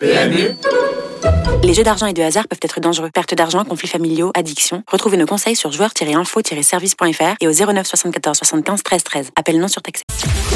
PMU les jeux d'argent et de hasard peuvent être dangereux. Perte d'argent, conflits familiaux, addiction. Retrouvez nos conseils sur joueurs-info-service.fr et au 09 74 75 13 13. Appel non surtaxé.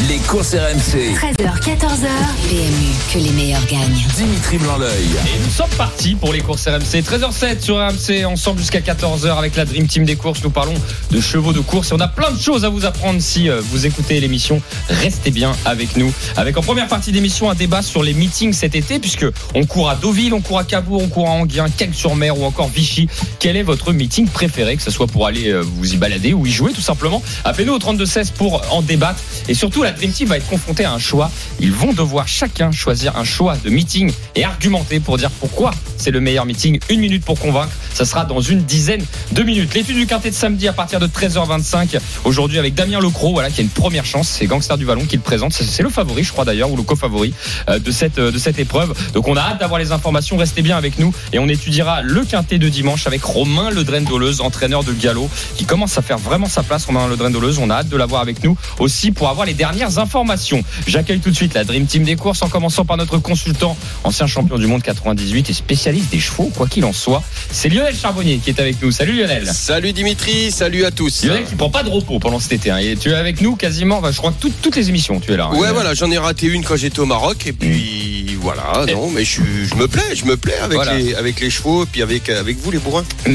Les courses RMC. 13h, 14h. PMU, que les meilleurs gagnent. Dimitri blanc Et nous sommes partis pour les courses RMC. 13h07 sur RMC, ensemble jusqu'à 14h avec la Dream Team des courses. Nous parlons de chevaux de course et on a plein de choses à vous apprendre si euh, vous écoutez l'émission. Restez bien avec nous. Avec en première partie d'émission un débat sur les meetings cet été puisque on court à Deauville, on court à Cabourg, court à Anguien, sur mer ou encore Vichy. Quel est votre meeting préféré, que ce soit pour aller euh, vous y balader ou y jouer tout simplement? Appelez-nous au 32-16 pour en débattre. Et surtout, la Dream Team va être confrontée à un choix. Ils vont devoir chacun choisir un choix de meeting et argumenter pour dire pourquoi c'est le meilleur meeting. Une minute pour convaincre. Ça sera dans une dizaine de minutes. L'étude du quintet de samedi à partir de 13h25. Aujourd'hui avec Damien Lecro, voilà, qui a une première chance. C'est Gangster du Vallon qui le présente. C'est le favori, je crois d'ailleurs, ou le co-favori euh, de cette, euh, de cette épreuve. Donc on a hâte d'avoir les informations. Restez bien avec nous et on étudiera le quintet de dimanche avec Romain Ledren Doleuse, entraîneur de galop, qui commence à faire vraiment sa place. Romain Ledren Doleuse, on a hâte de l'avoir avec nous aussi pour avoir les dernières informations. J'accueille tout de suite la Dream Team des courses en commençant par notre consultant, ancien champion du monde 98 et spécialiste des chevaux, quoi qu'il en soit. C'est Lionel Charbonnier qui est avec nous. Salut Lionel. Salut Dimitri, salut à tous. Lionel qui prend pas de repos pendant cet été. Hein. Et tu es avec nous quasiment, je crois, toutes, toutes les émissions, tu es là. Hein. Ouais, voilà, j'en ai raté une quand j'étais au Maroc et puis voilà, non, mais je, je, me plais, je me plais avec, les, avec les chevaux et puis avec, avec vous les bourrins.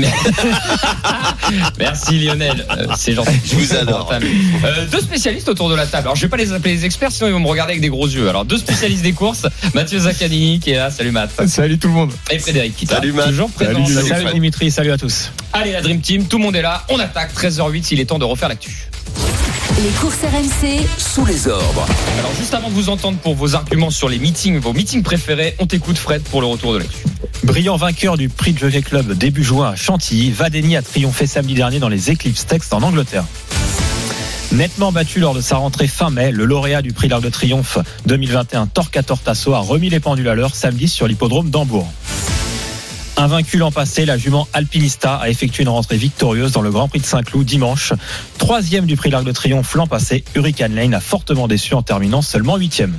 Merci Lionel, euh, c'est gentil. Je vous adore. Euh, deux spécialistes autour de la table. Alors je vais pas les appeler les experts, sinon ils vont me regarder avec des gros yeux. Alors deux spécialistes des courses, Mathieu Zaccanini qui est là. Salut Matt. Salut tout le monde. Et Frédéric qui Salut Matt. Toujours présent. Salut, Dimitri, salut à tous. Allez la Dream Team, tout le monde est là. On attaque 13h08, il est temps de refaire l'actu. Les courses RMC sous les ordres. Alors juste avant de vous entendre pour vos arguments sur les meetings, vos meetings préférés, on t'écoute Fred pour le retour de l'actu. Brillant vainqueur du prix de Jockey Club début juin à Chantilly, Vadeni a triomphé samedi dernier dans les Eclipse Text en Angleterre. Nettement battu lors de sa rentrée fin mai, le lauréat du prix d'Arc de Triomphe 2021, Torquator Tasso, a remis les pendules à l'heure samedi sur l'hippodrome d'Hambourg. Invaincu l'an passé, la jument Alpinista a effectué une rentrée victorieuse dans le Grand Prix de Saint-Cloud dimanche. Troisième du prix d'Arc de Triomphe l'an passé, Hurricane Lane a fortement déçu en terminant seulement huitième.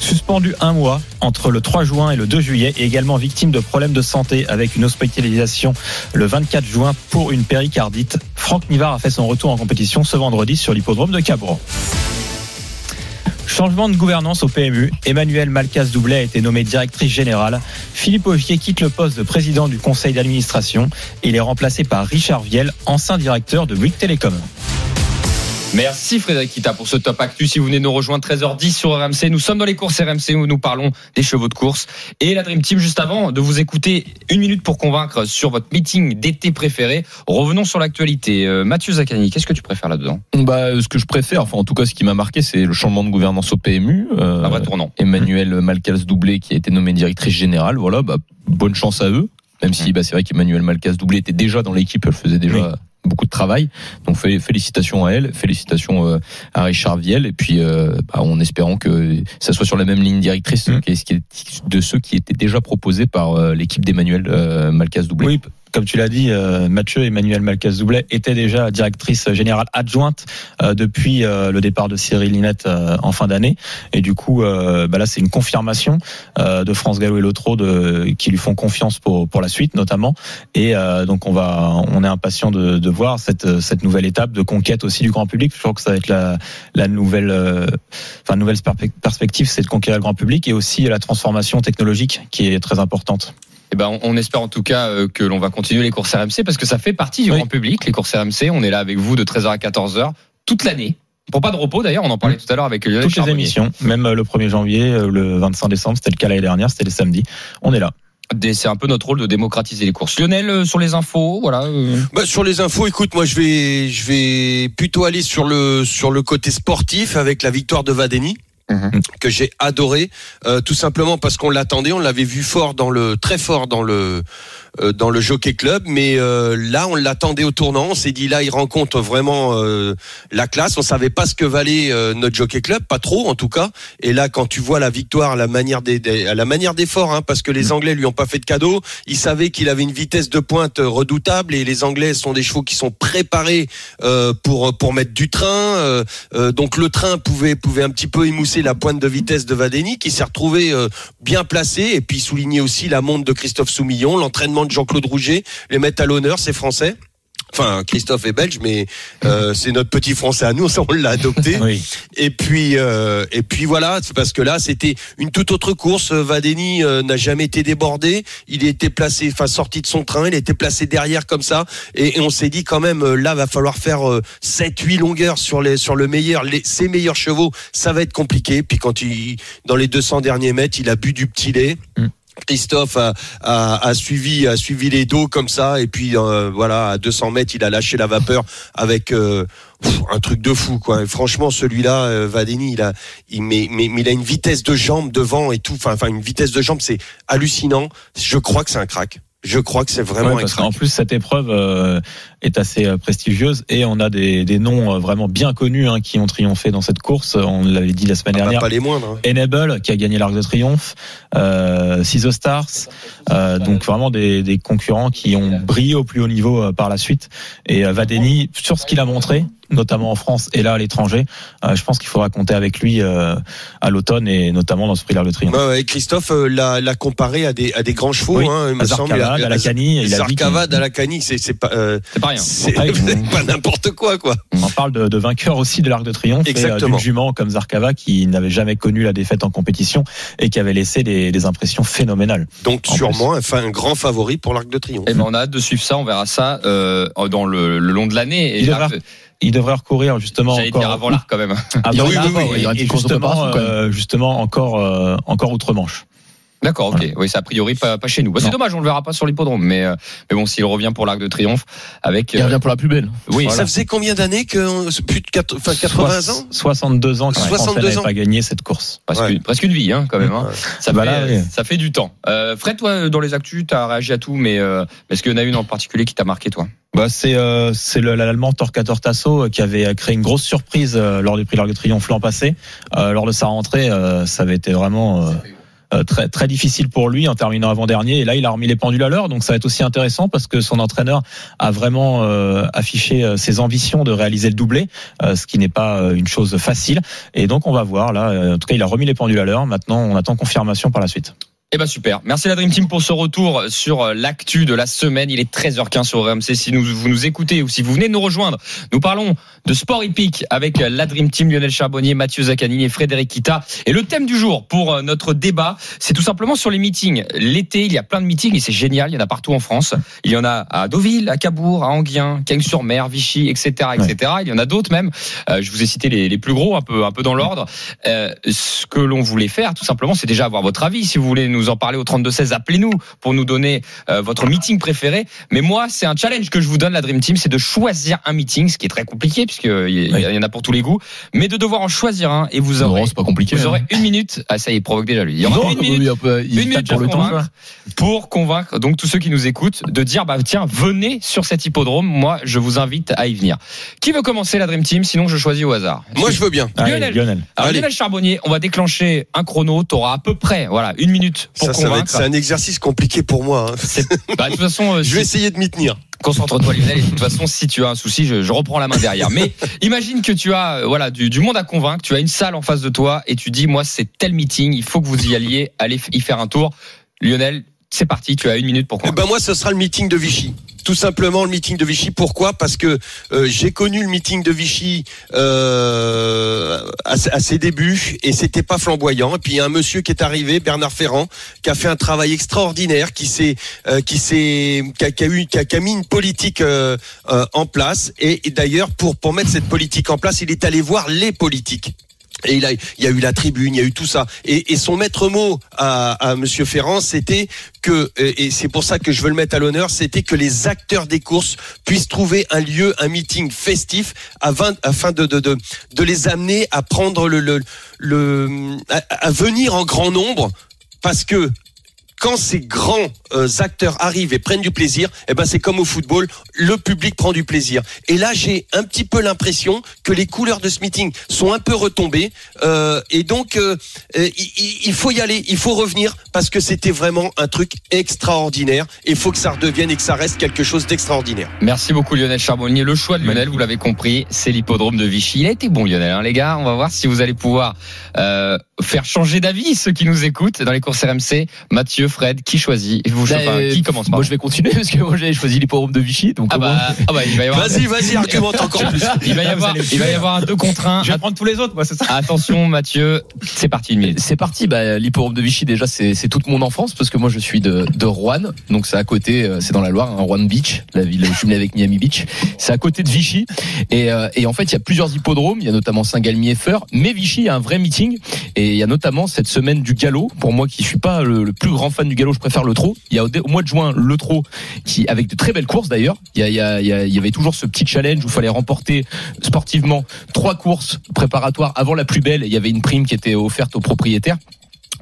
Suspendu un mois entre le 3 juin et le 2 juillet et également victime de problèmes de santé avec une hospitalisation le 24 juin pour une péricardite, Franck Nivard a fait son retour en compétition ce vendredi sur l'hippodrome de Cabron. Changement de gouvernance au PMU. Emmanuel Malkas-Doublet a été nommé directrice générale. Philippe Augier quitte le poste de président du conseil d'administration. Il est remplacé par Richard Viel, ancien directeur de Bouygues Télécom. Merci Frédéric Kita pour ce top actu. Si vous venez nous rejoindre 13h10 sur RMC, nous sommes dans les courses RMC où nous parlons des chevaux de course. Et la Dream Team, juste avant de vous écouter une minute pour convaincre sur votre meeting d'été préféré, revenons sur l'actualité. Euh, Mathieu Zaccani, qu'est-ce que tu préfères là-dedans? Bah, Ce que je préfère, enfin en tout cas ce qui m'a marqué, c'est le changement de gouvernance au PMU. Euh, Un vrai tournant. Emmanuel Malcas Doublé qui a été nommé directrice générale. Voilà, bah, bonne chance à eux. Même si bah, c'est vrai qu'Emmanuel Malcas Doublé était déjà dans l'équipe, elle faisait déjà beaucoup de travail. Donc félicitations à elle, félicitations euh, à Richard Viel, et puis euh, bah, en espérant que ça soit sur la même ligne directrice mmh. de ceux qui étaient déjà proposés par euh, l'équipe d'Emmanuel Malkas Doublé. Oui comme tu l'as dit, euh, Mathieu Emmanuel Malcaz-Doublet était déjà directrice générale adjointe euh, depuis euh, le départ de Cyril Linette en fin d'année. Et du coup, bah là, c'est une confirmation de France Gallo et Lotro de, qui lui font confiance pour, pour la suite, notamment. Et donc, on va, on est impatient de, de voir cette, cette nouvelle étape de conquête aussi du grand public. Je crois que ça va être la, la nouvelle, enfin, nouvelle perspective, c'est de conquérir le grand public et aussi la transformation technologique qui est très importante. Eh ben, on espère en tout cas euh, que l'on va continuer les courses RMC parce que ça fait partie du grand public, les courses RMC. On est là avec vous de 13h à 14h toute l'année. Pour pas de repos d'ailleurs, on en parlait tout à l'heure avec Lionel Toutes les émissions, même euh, le 1er janvier, euh, le 25 décembre, c'était le cas l'année dernière, c'était les samedis. On est là. C'est un peu notre rôle de démocratiser les courses. Lionel, sur les infos, voilà. Bah, sur les infos, écoute, moi je vais, je vais plutôt aller sur le sur le côté sportif avec la victoire de Vadeni. Mhm. que j'ai adoré, euh, tout simplement parce qu'on l'attendait, on l'avait vu fort dans le très fort dans le dans le Jockey Club, mais euh, là on l'attendait au tournant. On s'est dit là il rencontre vraiment euh, la classe. On savait pas ce que valait notre Jockey Club, pas trop en tout cas. Et là quand tu vois la victoire, à la manière des, à la manière d'effort, hein, parce que les mm. Anglais lui ont pas fait de cadeau. Il savait qu'il avait une vitesse de pointe redoutable et les Anglais sont des chevaux qui sont préparés pour pour mettre du train. donc le train pouvait pouvait un petit peu émousser la pointe de vitesse de Vadeni, qui s'est retrouvé euh, bien placé, et puis souligner aussi la montre de Christophe Soumillon, l'entraînement de Jean-Claude Rouget, les mettre à l'honneur, c'est français. Enfin, Christophe est belge, mais euh, c'est notre petit français à nous, on l'a adopté. Oui. Et puis, euh, et puis voilà, c'est parce que là, c'était une toute autre course. Vadeni euh, n'a jamais été débordé. Il était placé, enfin sorti de son train, il était placé derrière comme ça. Et, et on s'est dit quand même, là, va falloir faire euh, 7-8 longueurs sur les sur le meilleur, les, ses meilleurs chevaux. Ça va être compliqué. Puis quand il, dans les 200 derniers mètres, il a bu du petit lait. Mm. Christophe a, a, a suivi a suivi les dos comme ça et puis euh, voilà à 200 mètres il a lâché la vapeur avec euh, pff, un truc de fou quoi. Et franchement celui-là euh, Vadeni il a il mais, mais, mais il a une vitesse de jambe devant et tout enfin enfin une vitesse de jambe c'est hallucinant. Je crois que c'est un crack. Je crois que c'est vraiment Ouais, un parce crack. qu'en plus cette épreuve euh, est assez euh, prestigieuse et on a des, des noms euh, vraiment bien connus hein, qui ont triomphé dans cette course. On l'avait dit la semaine Ah bah, dernière. pas les moindres. hein. Enable qui a gagné l'Arc de Triomphe, euh, Ciso Stars, euh, donc vraiment des, des concurrents qui ont brillé au plus haut niveau euh, par la suite. Et euh, Vadeni, sur ce qu'il a montré, notamment en France et là à l'étranger, euh, je pense qu'il faudra compter avec lui euh, à l'automne et notamment dans ce prix l'Arc de Triomphe. Ouais, ouais, et Christophe euh, l'a, l'a comparé à des, à des grands chevaux, Oui, hein, il me à semble. Zarkavad, à la Cani, Zarkavad à la Cani, c'est, c'est pas, euh, C'est pas rien. c'est, pas n'importe quoi, quoi. On parle de, de vainqueurs aussi de l'Arc de Triomphe et euh, Exactement. d'une jument comme Zarkava qui n'avait jamais connu la défaite en compétition et qui avait laissé des, des impressions phénoménales. Donc, En sûrement, enfin, un grand favori pour l'Arc de Triomphe. Eh ben, on a hâte de suivre ça. On verra ça euh, dans le, le long de l'année. Et Il devrait- Il devrait recourir justement J'allais encore. dire avant l'art quand même. Ah, Oui, oui, là, oui, oui, et- et justement, euh, justement encore euh, encore outre-Manche. D'accord, ok. Oui, c'est a priori pas, pas chez nous. Bah, c'est dommage, on le verra pas sur l'hippodrome. Mais, euh, mais bon, s'il revient pour l'Arc de Triomphe avec. Il euh, revient pour la plus belle. oui, Ça faisait combien d'années que, c'est plus de quatre- enfin, 80 Soix- ans? 62 ans que la 62 Français n'avait ans. pas gagné cette course. presque, Ouais. une, presque une vie hein, quand même. Hein. Ouais. Ça, Bah fait, là, ça fait du temps. Euh, Fred, toi, dans les actus, tu as réagi à tout, mais euh, est-ce qu'il y en a une en particulier qui t'a marqué, toi? Bah, c'est euh, c'est le- l'allemand Torquator Tasso euh, qui avait créé une grosse surprise euh, lors du prix l'Arc de Triomphe l'an passé. Euh, lors de sa rentrée, euh, ça avait été vraiment euh, euh, très très difficile pour lui en terminant avant dernier. Et là, il a remis les pendules à l'heure, donc ça va être aussi intéressant parce que son entraîneur a vraiment euh, affiché euh, ses ambitions de réaliser le doublé, euh, ce qui n'est pas euh, une chose facile. Et donc on va voir là. euh, En tout cas, il a remis les pendules à l'heure. Maintenant, on attend confirmation par la suite. Eh ben super. Merci la Dream Team pour ce retour sur euh, l'actu de la semaine. Il est 13h15 sur RMC. Si nous, vous nous écoutez ou si vous venez de nous rejoindre, nous parlons de sport hippique avec la Dream Team Lionel Charbonnier, Mathieu Zaccanini et Frédéric Kita. Et le thème du jour pour euh, notre débat, c'est tout simplement sur les meetings. L'été, il y a plein de meetings et c'est génial. Il y en a partout en France. Il y en a à Deauville, à Cabourg, à Anguien, Cagnes-sur-Mer, Vichy, etc., etc. Il y en a d'autres même. Euh, je vous ai cité les, les plus gros, un peu, un peu dans l'ordre. Euh, ce que l'on voulait faire, tout simplement, c'est déjà avoir votre avis. Si vous voulez nous en parler au 32-16, appelez-nous pour nous donner euh, votre meeting préféré. Mais moi, c'est un challenge que je vous donne, la Dream Team, c'est de choisir un meeting, ce qui est très compliqué, puisqu'il y, Oui. y en a pour tous les goûts, mais de devoir en choisir un. Et vous aurez, Non, c'est pas compliqué. vous hein. aurez une minute. Ah, ça y est, provoque déjà lui. Il y aura Non, une oui, minute. un peu, il Une minute pour, pour le temps. convaincre, pour convaincre donc tous ceux qui nous écoutent de dire bah tiens venez sur cet hippodrome moi je vous invite à y venir qui veut commencer la Dream Team? Sinon je choisis au hasard Moi, je veux bien. Allez, Lionel. Lionel. alors Allez. Lionel Charbonnier on va déclencher un chrono tu auras à peu près voilà une minute pour Ça, ça va être, convaincre c'est un exercice compliqué pour moi. hein. Bah, de toute façon euh, Je vais essayer de m'y tenir. Concentre-toi Lionel et de toute façon si tu as un souci je, reprends la main derrière. Mais imagine que tu as euh, voilà du, du monde à convaincre, tu as une salle en face de toi et tu dis moi c'est tel meeting, il faut que vous y alliez, allez y faire un tour. Lionel, c'est parti, tu as une minute pour Eh convaincre. ben moi, ce sera le meeting de Vichy. Tout simplement le meeting de Vichy. Pourquoi? Parce que euh, j'ai connu le meeting de Vichy euh, à, à ses débuts et c'était pas flamboyant. Et puis il y a un monsieur qui est arrivé, Bernard Ferrand, qui a fait un travail extraordinaire, qui s'est, euh, qui s'est, qui a, qui a eu, qui a, qui a mis une politique euh, euh, en place. Et, et d'ailleurs, pour pour mettre cette politique en place, il est allé voir les politiques. Et il, a, il y a eu la tribune, il y a eu tout ça. Et, son maître mot à, à Monsieur Ferrand, c'était que, et c'est pour ça que je veux le mettre à l'honneur, c'était que les acteurs des courses puissent trouver un lieu, un meeting festif, afin, de, les amener à prendre le, à venir en grand nombre, parce que quand ces grands euh, acteurs arrivent et prennent du plaisir, eh ben c'est comme au football, le public prend du plaisir. Et là, j'ai un petit peu l'impression que les couleurs de ce meeting sont un peu retombées. Euh, et donc, euh, il- il, il faut y aller, il faut revenir parce que c'était vraiment un truc extraordinaire. Et il faut que ça redevienne et que ça reste quelque chose d'extraordinaire. Merci beaucoup Lionel Charbonnier. Le choix de Lionel, vous l'avez compris, c'est l'hippodrome de Vichy. Il a été bon Lionel, hein, les gars. On va voir si vous allez pouvoir euh, faire changer d'avis ceux qui nous écoutent dans les courses RMC. Mathieu, Fred, qui choisit Vous, Bah, enfin, Qui commence par Moi, je vais continuer parce que moi, j'avais choisi l'hippodrome de Vichy. Donc, ah moins- bah, ah bah, il va y avoir. Vas-y, vas-y, argumente encore plus. Il va y avoir, il va y tuer, avoir un 2 contre 1. Je vais prendre tous les autres, moi, c'est ça. Attention Mathieu, c'est parti une minute. C'est parti, bah, l'hippodrome de Vichy déjà c'est toute mon enfance parce que moi je suis de, de Rouen, donc c'est à côté, euh, c'est dans la Loire, hein, Rouen Beach, la ville jumelée avec Miami Beach. C'est à côté de Vichy et, euh, et en fait il y a plusieurs hippodromes, il y a notamment Saint-Galmier et Feur, mais Vichy il y a un vrai meeting et il y a notamment cette semaine du galop. Pour moi qui suis pas le, le plus grand fan du galop, je préfère le trot. Il y a au, mois de juin le trot qui avec de très belles courses d'ailleurs. Il il y avait toujours ce petit challenge où il fallait remporter sportivement trois courses préparatoires avant la plus belle. Il y avait une prime qui était offerte aux propriétaires.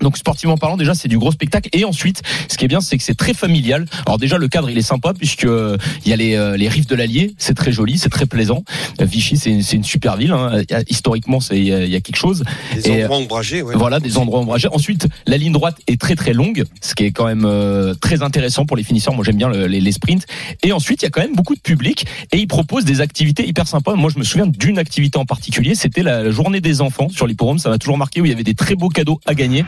Donc sportivement parlant, déjà c'est du gros spectacle. Et ensuite, ce qui est bien, c'est que c'est très familial. Alors déjà le cadre il est sympa puisque euh, il y a les, euh, les rives de l'Allier, c'est très joli, c'est très plaisant. Euh, Vichy c'est une, c'est une super ville. Hein. Historiquement, c'est il y a- il y a quelque chose. Des Et, endroits ombragés, ouais. Voilà, des endroits ombragés. Ensuite, la ligne droite est très très longue, ce qui est quand même euh, très intéressant pour les finisseurs. Moi, j'aime bien le- les, les sprints. Et ensuite, il y a quand même beaucoup de public et ils proposent des activités hyper sympas. Moi, je me souviens d'une activité en particulier. C'était la journée des enfants sur l'hipporome. Ça m'a toujours marqué où il y avait des très beaux cadeaux à gagner.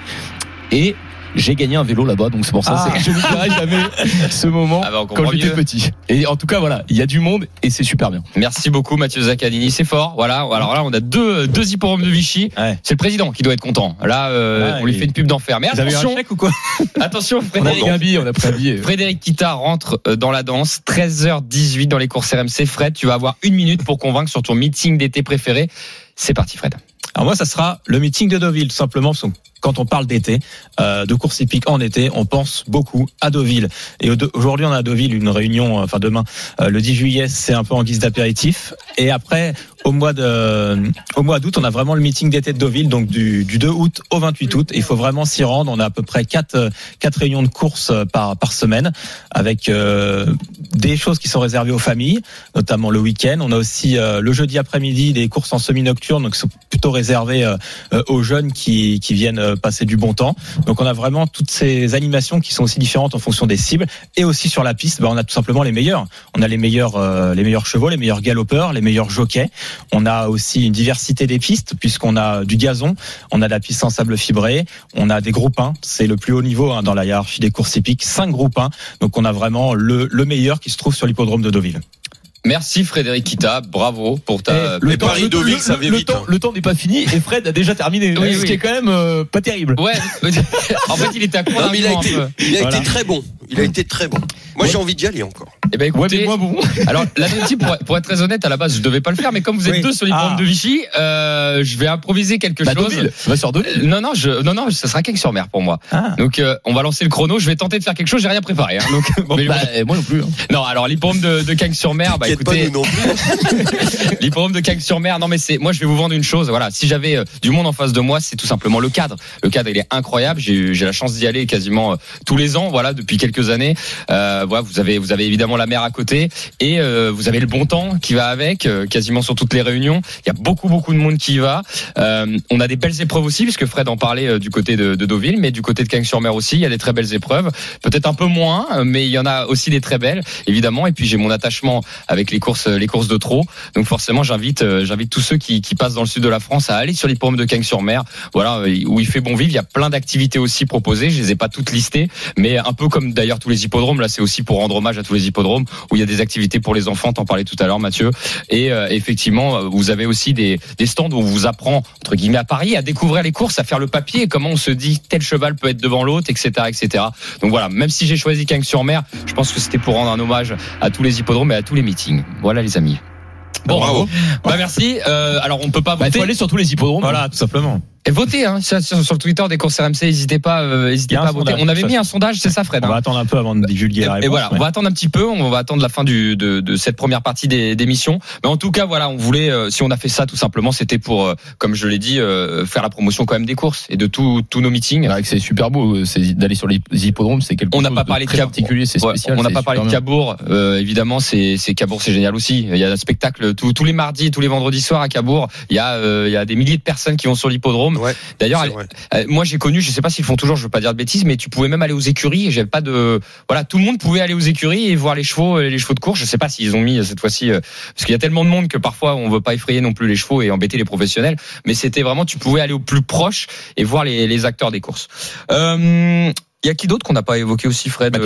Et j'ai gagné un vélo là-bas, donc c'est pour ça Ah. que je n'oublierai jamais ce moment Ah bah, on quand j'étais petit. Et en tout cas, voilà, il y a du monde et c'est super bien. Merci beaucoup Mathieu Zaccanini, c'est fort. Voilà, alors là on a deux deux hippodromes de Vichy. Ouais. C'est le président qui doit être content. Là, euh, Ouais, on lui fait une pub d'enfer. Mais un attention, chèque ou quoi attention On a Frédéric. pris un billet, on a pris un billet. Frédéric Kita rentre euh, dans la danse. 13h18 dans les courses RMC. Fred, tu vas avoir une minute pour convaincre sur ton meeting d'été préféré. C'est parti, Fred. Alors moi, ça sera le meeting de Deauville, tout simplement, parce que quand on parle d'été, euh, de course hippique en été, on pense beaucoup à Deauville. Et au- aujourd'hui, on a à Deauville une réunion, euh, enfin demain, euh, le 10 juillet, c'est un peu en guise d'apéritif. Et après, au mois de, au mois d'août, on a vraiment le meeting d'été de Deauville, donc du, du 2 août au 28 août. Il faut vraiment s'y rendre. On a à peu près quatre, quatre réunions de course euh, par, par semaine, avec euh, des choses qui sont réservées aux familles, notamment le week-end. On a aussi euh, le jeudi après-midi des courses en semi-nocturne, donc c'est plutôt réservé euh, euh, aux jeunes qui, qui viennent euh, passer du bon temps. Donc on a vraiment toutes ces animations qui sont aussi différentes en fonction des cibles. Et aussi sur la piste, bah, on a tout simplement les meilleurs. On a les meilleurs, les meilleurs chevaux, les meilleurs galopeurs, les meilleurs jockeys. On a aussi une diversité des pistes puisqu'on a du gazon, on a de la piste en sable fibré, on a des groupes 1, c'est le plus haut niveau hein, dans la hiérarchie des courses hippiques, 5 groupes 1. Donc on a vraiment le, le meilleur qui se trouve sur l'hippodrome de Deauville. Merci Frédéric Kita. Bravo pour ta. le temps- Paris Deauville, ça va le vite, temps, hein. le temps n'est pas fini et Fred a déjà terminé. Oui, ce oui. qui est quand même euh, pas terrible. Ouais. en fait, il était à Non, mais il a d'arguments, été, un peu. il a Voilà. été très bon. Il a été très bon. Moi, j'ai envie d'y aller encore. Eh ben Ouais, écoutez, mais moins bon. alors la team pour, pour être très honnête, à la base, je devais pas le faire, mais comme vous êtes Oui. deux sur les Ah. de Vichy, euh, je vais improviser quelque Bah, chose. Va sur. Euh, Non, non, je, non, non, ça sera quelque sur mer pour moi. Ah. Donc, euh, on va lancer le chrono. Je vais tenter de faire quelque chose. J'ai rien préparé. Hein, donc, mais Bah, moi non plus. hein. non, alors l'hippodrome de, de Cagnes-sur-Mer, bah T'inquiète pas, écoutez, nous non plus. l'hippodrome de Cagnes-sur-Mer. Non, mais c'est, moi, je vais vous vendre une chose. Voilà, si j'avais euh, du monde en face de moi, c'est tout simplement le cadre. Le cadre, il est incroyable. J'ai, eu- j'ai la chance d'y aller quasiment euh, tous les ans. Voilà, depuis quelques années. Euh, voilà, vous avez, vous avez évidemment la mer à côté et euh, vous avez le bon temps qui va avec, euh, quasiment sur toutes les réunions. Il y a beaucoup, beaucoup de monde qui y va. Euh, on a des belles épreuves aussi, puisque Fred en parlait du côté de, de Deauville, mais du côté de Cagnes-sur-Mer aussi, il y a des très belles épreuves. Peut-être un peu moins, mais il y en a aussi des très belles, évidemment. Et puis j'ai mon attachement avec les courses, les courses de trot. Donc forcément, j'invite, j'invite tous ceux qui, passent dans le sud de la France à aller sur l'hippodrome de Cagnes-sur-Mer. Voilà, où il fait bon vivre. Il y a plein d'activités aussi proposées. Je les ai pas toutes listées, mais un peu comme d'ailleurs tous les hippodromes. Là, c'est aussi pour rendre hommage à tous les hippodromes où il y a des activités pour les enfants. T'en parlais tout à l'heure, Mathieu. Et euh, effectivement, euh, vous avez aussi des, des stands où on vous apprend entre guillemets à Paris à découvrir les courses, à faire le papier, comment on se dit tel cheval peut être devant l'autre, etc., etc. Donc voilà, même si j'ai choisi Cagnes-sur-Mer, je pense que c'était pour rendre un hommage à tous les hippodromes et à tous les meetings. Voilà, les amis. Bon, Bravo. Bah merci. Euh, alors on peut pas Bah, voter. faut aller sur tous les hippodromes. Voilà, tout simplement. Et votez hein, sur, le Twitter des courses RMC, n'hésitez pas, euh, a pas à voter. sondage, On avait mis un sondage, c'est ça Fred On hein va attendre un peu avant de divulguer la réponse. et voilà, ouais. on va attendre un petit peu, on va attendre la fin du, de, de cette première partie des d'émission. Mais en tout cas, voilà, on voulait, euh, si on a fait ça tout simplement, c'était pour, euh, comme je l'ai dit, euh, faire la promotion quand même des courses et de tous nos meetings. C'est super beau, euh, d'aller sur les hippodromes, c'est quelque On n'a chose pas de parlé de très particulier, c'est Ouais, spécial. on n'a pas parlé de. Cabourg, euh, évidemment, c'est c'est Cabourg, c'est génial aussi. Il y a un spectacle tous les mardis, tous les vendredis soirs à Cabourg. Il y a il y a des milliers de personnes qui vont sur l'hippodrome. Ouais, D'ailleurs. Euh, moi j'ai connu, je sais pas s'ils font toujours, je veux pas dire de bêtises, mais tu pouvais même aller aux écuries. et J'avais pas de, voilà, tout le monde pouvait aller aux écuries et voir les chevaux, euh, les chevaux de course. Je sais pas s'ils ont mis euh, cette fois-ci, euh, parce qu'il y a tellement de monde que parfois on veut pas effrayer non plus les chevaux et embêter les professionnels. Mais c'était vraiment, tu pouvais aller au plus proche et voir les, les acteurs des courses. Euh, il y a qui d'autre qu'on n'a pas évoqué aussi, Fred Bah,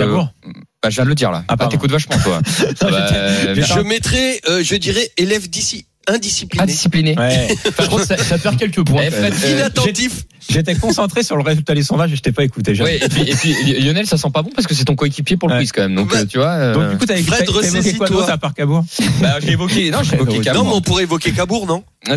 bah, je viens de le dire là. Ah, Ah, pardon. t'écoutes vachement toi. Ah, bah, Je mettrais, euh, je dirais, élève d'ici indiscipliné, indiscipliné. Ouais. Je crois que ça, ça perd quelques points. Eh. Fred, euh, inattentif. J'étais concentré sur le résultat des sondages et je t'ai pas écouté. Ouais, et puis, et puis Lionel, ça sent pas bon parce que c'est ton coéquipier pour le Ouais. quiz quand même. Donc Bah, euh, tu vois. euh, Donc du coup, t'as Fred, évoqué quoi d'autre à part Cabourg bah, j'ai évoqué, non, j'ai évoqué Non, Cabourg. Non, mais on pourrait évoquer Cabourg, non?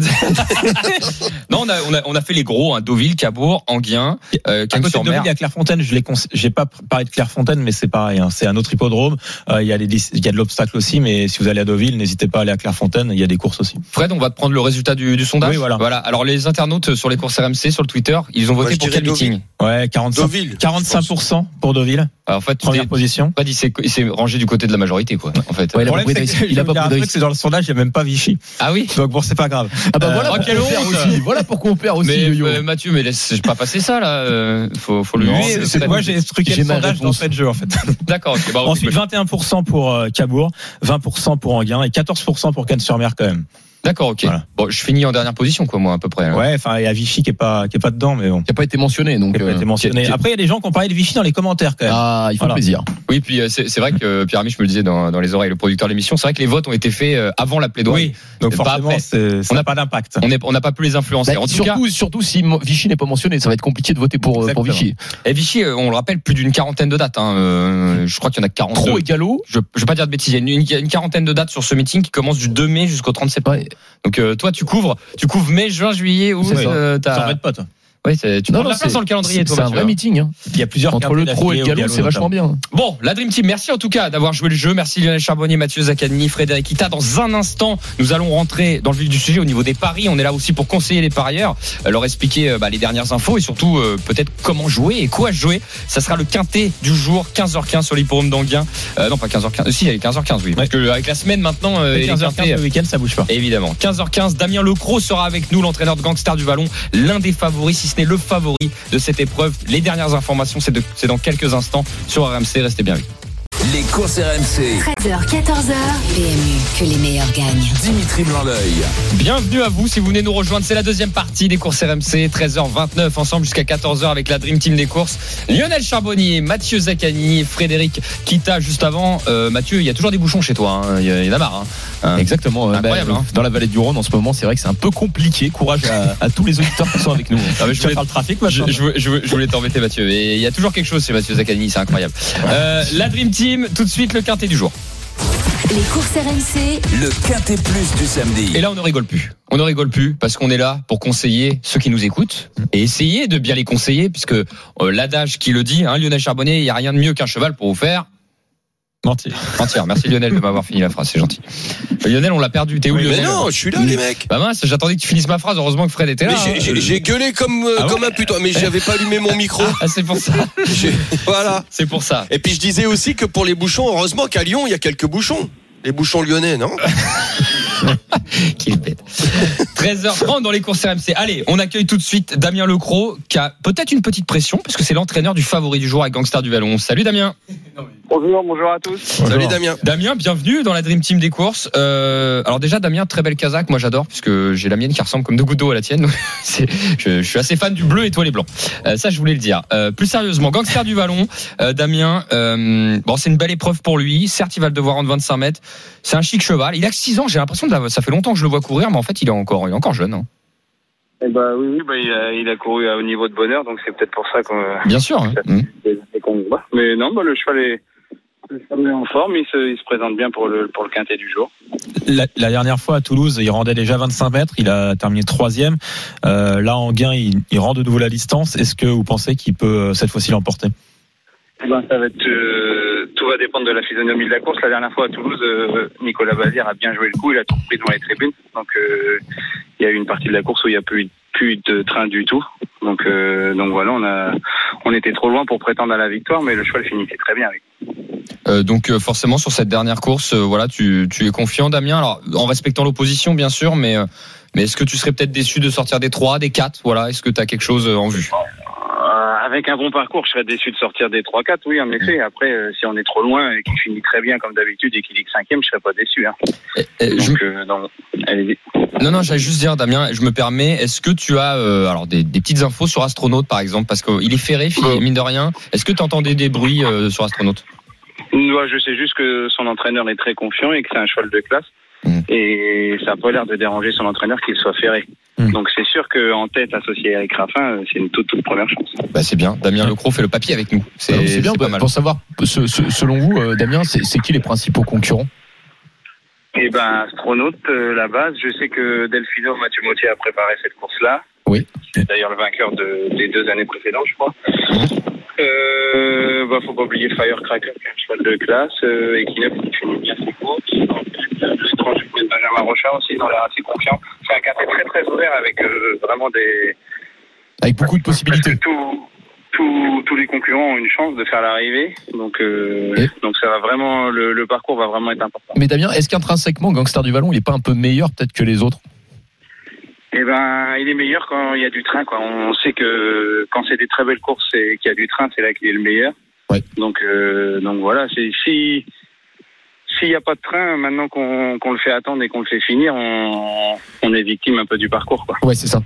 Non, on a, on a, on a fait les gros, hein, Deauville, Cabourg, Anguien, euh, À côté de. Deauville, il y a Clairefontaine. Je j'ai pas parlé de Clairefontaine, mais c'est pareil. hein. C'est un autre hippodrome. Euh, Il y a les, il y a de l'obstacle aussi, mais si vous allez à Deauville, n'hésitez pas à aller à Clairefontaine. Il y a des courses aussi. Fred, on va te prendre le résultat du, du sondage. Oui, voilà. Alors les internautes sur les courses RMC, sur le Twitter, ils ont voté Moi, pour quel meeting Ouais, 45, Deauville. 45% pour Deauville. Alors, En fait, Première Fred, position. il s'est, il s'est rangé du côté de la majorité, quoi. En fait. Ouais, il a pas problème, pris Il a pas pris de risque. c'est dans le sondage, il n'y a même pas Vichy. Ah oui. Donc bon, c'est pas grave. Ah bah Euh, voilà oh, pourquoi quelle on perd aussi. Voilà pourquoi on perd aussi. Mais yo-yo. euh, Mathieu, mais laisse pas passer ça là. euh, faut, faut le c'est- euh, Fred. moi j'ai truqué le sondage dans cette jeu en fait. D'accord. bah, Ensuite ok, 21% pour euh, Cabourg, 20% pour Anguin et 14% pour Cannes-sur-Mer quand même. D'accord, ok. Voilà. Bon, je finis en dernière position, quoi, moi, à peu près. hein. Ouais, enfin il y a Vichy qui est pas qui est pas dedans, mais bon, Qui a pas été mentionné, donc. qui a pas euh, été mentionné. Après il y a des gens qui ont parlé de Vichy dans les commentaires quand même. Ah, il faut Voilà. plaisir. Oui, puis euh, c'est vrai que euh, Pierre Amiche me le disait dans, dans les oreilles, le producteur de l'émission, c'est vrai que les votes ont été faits avant la plaidoirie. oui, donc pas forcément On n'a pas d'impact. On n'a pas pu les influencer. Bah, en tout surtout, surtout si Vichy n'est pas mentionné, ça va être compliqué de voter pour, pour. Vichy. et Vichy, euh, on le rappelle, plus d'une quarantaine de dates. Hein. Euh, je crois qu'il y en a 42. Trop égalo. Je ne vais pas dire de bêtises. Il y a une, une- une quarantaine de dates sur ce meeting qui commence du 2 mai jusqu'au 30 septembre. Ouais. Donc euh, toi, tu couvres, tu couvres mai, juin, juillet, août. Euh, embête pas toi. C'est- tu Non, prends non, la place dans le calendrier, C'est toi. c'est un vrai meeting. hein. Il y a plusieurs Entre le pro et le galop, c'est vachement bien. Bon, la Dream Team, merci en tout cas d'avoir joué le jeu. Merci Lionel Charbonnier, Mathieu Zaccani, Frédéric Ita. Dans un instant, nous allons rentrer dans le vif du sujet au niveau des paris. On est là aussi pour conseiller les parieurs, euh, leur expliquer euh, bah, les dernières infos et surtout euh, peut-être comment jouer et quoi jouer. Ça sera le quintet du jour, 15h15 sur l'hipporome d'Anguin. Euh, non, pas 15h15. Euh, si, il est 15h15, oui. Parce que avec la semaine maintenant, euh, et les 15h15 quintets, le week-end, ça bouge pas. Évidemment. 15h15, Damien Lecros sera avec nous, l'entraîneur de Gangster du Vallon, l'un des favoris, ce n'est le favori de cette épreuve. Les dernières informations, c'est dans quelques instants sur RMC. Restez bien nous. Les courses RMC. 13h, 14h. PMU, que les meilleurs gagnent. Dimitri Blanc-L'œil. Bienvenue à vous si vous venez nous rejoindre. C'est la deuxième partie des courses RMC, 13h29 ensemble jusqu'à 14h avec la Dream Team des courses. Lionel Charbonnier, Mathieu Zaccani, Frédéric Kita juste avant. Euh, Mathieu, il y a toujours des bouchons chez toi. hein. Il y, en a marre. hein. Hein. Exactement. euh, Incroyable, bah, hein. Dans la vallée du Rhône, en ce moment, c'est vrai que c'est un peu compliqué. Courage à, à tous les auditeurs qui sont avec nous. Ah, mais je voulais- faire le trafic Je, je, je- je voulais t'embêter Mathieu. Et il y a toujours quelque chose chez Mathieu Zaccani, c'est incroyable. Euh, la Dream Team, tout de suite le quintet du jour. Les courses RMC, Le quintet plus du samedi. Et là, on ne rigole plus. On ne rigole plus parce qu'on est là pour conseiller ceux qui nous écoutent et essayer de bien les conseiller puisque euh, l'adage qui le dit, hein, Lionel Charbonnet, il n'y a rien de mieux qu'un cheval pour vous faire Mentir. mentir. Merci Lionel de m'avoir fini la phrase, c'est gentil. Euh, Lionel, on l'a perdu. T'es où Mais Lionel non, je suis là, les mecs. Bah mince, j'attendais que tu finisses ma phrase. Heureusement que Fred était là. Mais j'ai- hein. gueulé comme, euh, Ah ouais comme un putain, mais j'avais pas allumé mon micro. Ah, c'est pour ça. J'ai- Voilà. C'est pour ça. Et puis je disais aussi que pour les bouchons, heureusement qu'à Lyon, il y a quelques bouchons. Les bouchons lyonnais, non? Qu'il bête. 13h30 dans les courses RMC. Allez, on accueille tout de suite Damien Lecros qui a peut-être une petite pression parce que c'est l'entraîneur du favori du jour avec Gangster du Vallon. Salut Damien. Bonjour, bonjour à tous. Salut Damien. Damien, bienvenue dans la Dream Team des courses. Euh, alors déjà, Damien, très belle casaque, moi j'adore puisque j'ai la mienne qui ressemble comme deux gouttes d'eau à la tienne. Je, je suis assez fan du bleu et toi les blancs. Euh, ça, je voulais le dire. Euh, plus sérieusement, gangster du vallon, euh, Damien. euh, bon, c'est une belle épreuve pour lui. Certes, il va le devoir en 25 mètres. C'est un chic cheval. Il a que 6 ans. J'ai l'impression la- ça fait longtemps que je le vois courir, mais en fait, il est encore, il est encore jeune. hein. Eh ben, oui, oui, bah, il, a, il a couru à haut niveau de bonheur, donc c'est peut-être pour ça qu'on Bien sûr. hein. Voit. Mais non, bah, le cheval est, le cheval est en forme, il se, il se présente bien pour le, pour le quintet du jour. La, la dernière fois à Toulouse, il rendait déjà 25 mètres, il a terminé troisième. Euh, là, en gain, il, il rend de nouveau la distance. Est-ce que vous pensez qu'il peut euh, cette fois-ci l'emporter? Eh ben, ça va être, euh, va dépendre de la physionomie de la course. La dernière fois à Toulouse, euh, Nicolas Bazir a bien joué le coup, il a tout pris devant les tribunes. Donc euh, il y a eu une partie de la course où il n'y a plus, de train du tout. Donc, euh, donc voilà, on était trop loin pour prétendre à la victoire, mais le cheval finissait très bien. Donc forcément sur cette dernière course, voilà, tu, es confiant, Damien? Alors en respectant l'opposition, bien sûr, mais mais est-ce que tu serais peut-être déçu de sortir des 3, des 4 Voilà, est-ce que tu as quelque chose en vue? Avec un bon parcours, je serais déçu de sortir des 3-4, oui, en effet. Après, euh, si on est trop loin et qu'il finit très bien comme d'habitude et qu'il est cinquième, je serais pas déçu. Hein. Je- euh, non, allez-y. Non, non, j'allais juste dire, Damien, je me permets, est-ce que tu as euh, alors des, des petites infos sur Astronaute, par exemple? Parce qu'il est ferré, mine de rien. Est-ce que tu entendais des bruits sur Astronaute? Moi, je sais juste que son entraîneur est très confiant et que c'est un cheval de classe. Mhm. Et ça n'a pas l'air de déranger son entraîneur qu'il soit ferré. Mhm. Donc c'est sûr qu'en tête, associé avec Raffin, euh, c'est une toute, toute première chance. Bah c'est bien, Damien Lecro fait le papier avec nous. C'est C'est bien. c'est pas bah, mal. Pour savoir, ce- ce- selon vous, euh, Damien, c'est qui les principaux concurrents? Et ben, astronaute, euh, la base, je sais que Delphino Mathieu Mautier a préparé cette course-là. Oui. C'est d'ailleurs le vainqueur de, des deux années précédentes, je crois. Euh, bah, faut pas oublier Firecracker, qui est un cheval de classe, euh, Equinox qui finit bien ses courses. L'étranger de Benjamin Rochard aussi, dans l'air assez confiant. C'est un quartier très très ouvert avec euh, vraiment des. Avec beaucoup de possibilités. Tous- les concurrents ont une chance de faire l'arrivée. Donc, euh, Et- donc ça va vraiment, le, le parcours va vraiment être important. Mais Damien, est-ce qu'intrinsèquement, Gangster du Vallon, il est pas un peu meilleur peut-être que les autres? Eh ben, il est meilleur quand il y a du train. Quoi. On sait que quand c'est des très belles courses et qu'il y a du train, c'est là qu'il est le meilleur. Ouais. Donc, euh, donc voilà. C'est si s'il n'y a pas de train, maintenant qu'on qu'on le fait attendre et qu'on le fait finir, on, on est victime un peu du parcours. Quoi. Ouais, c'est ça.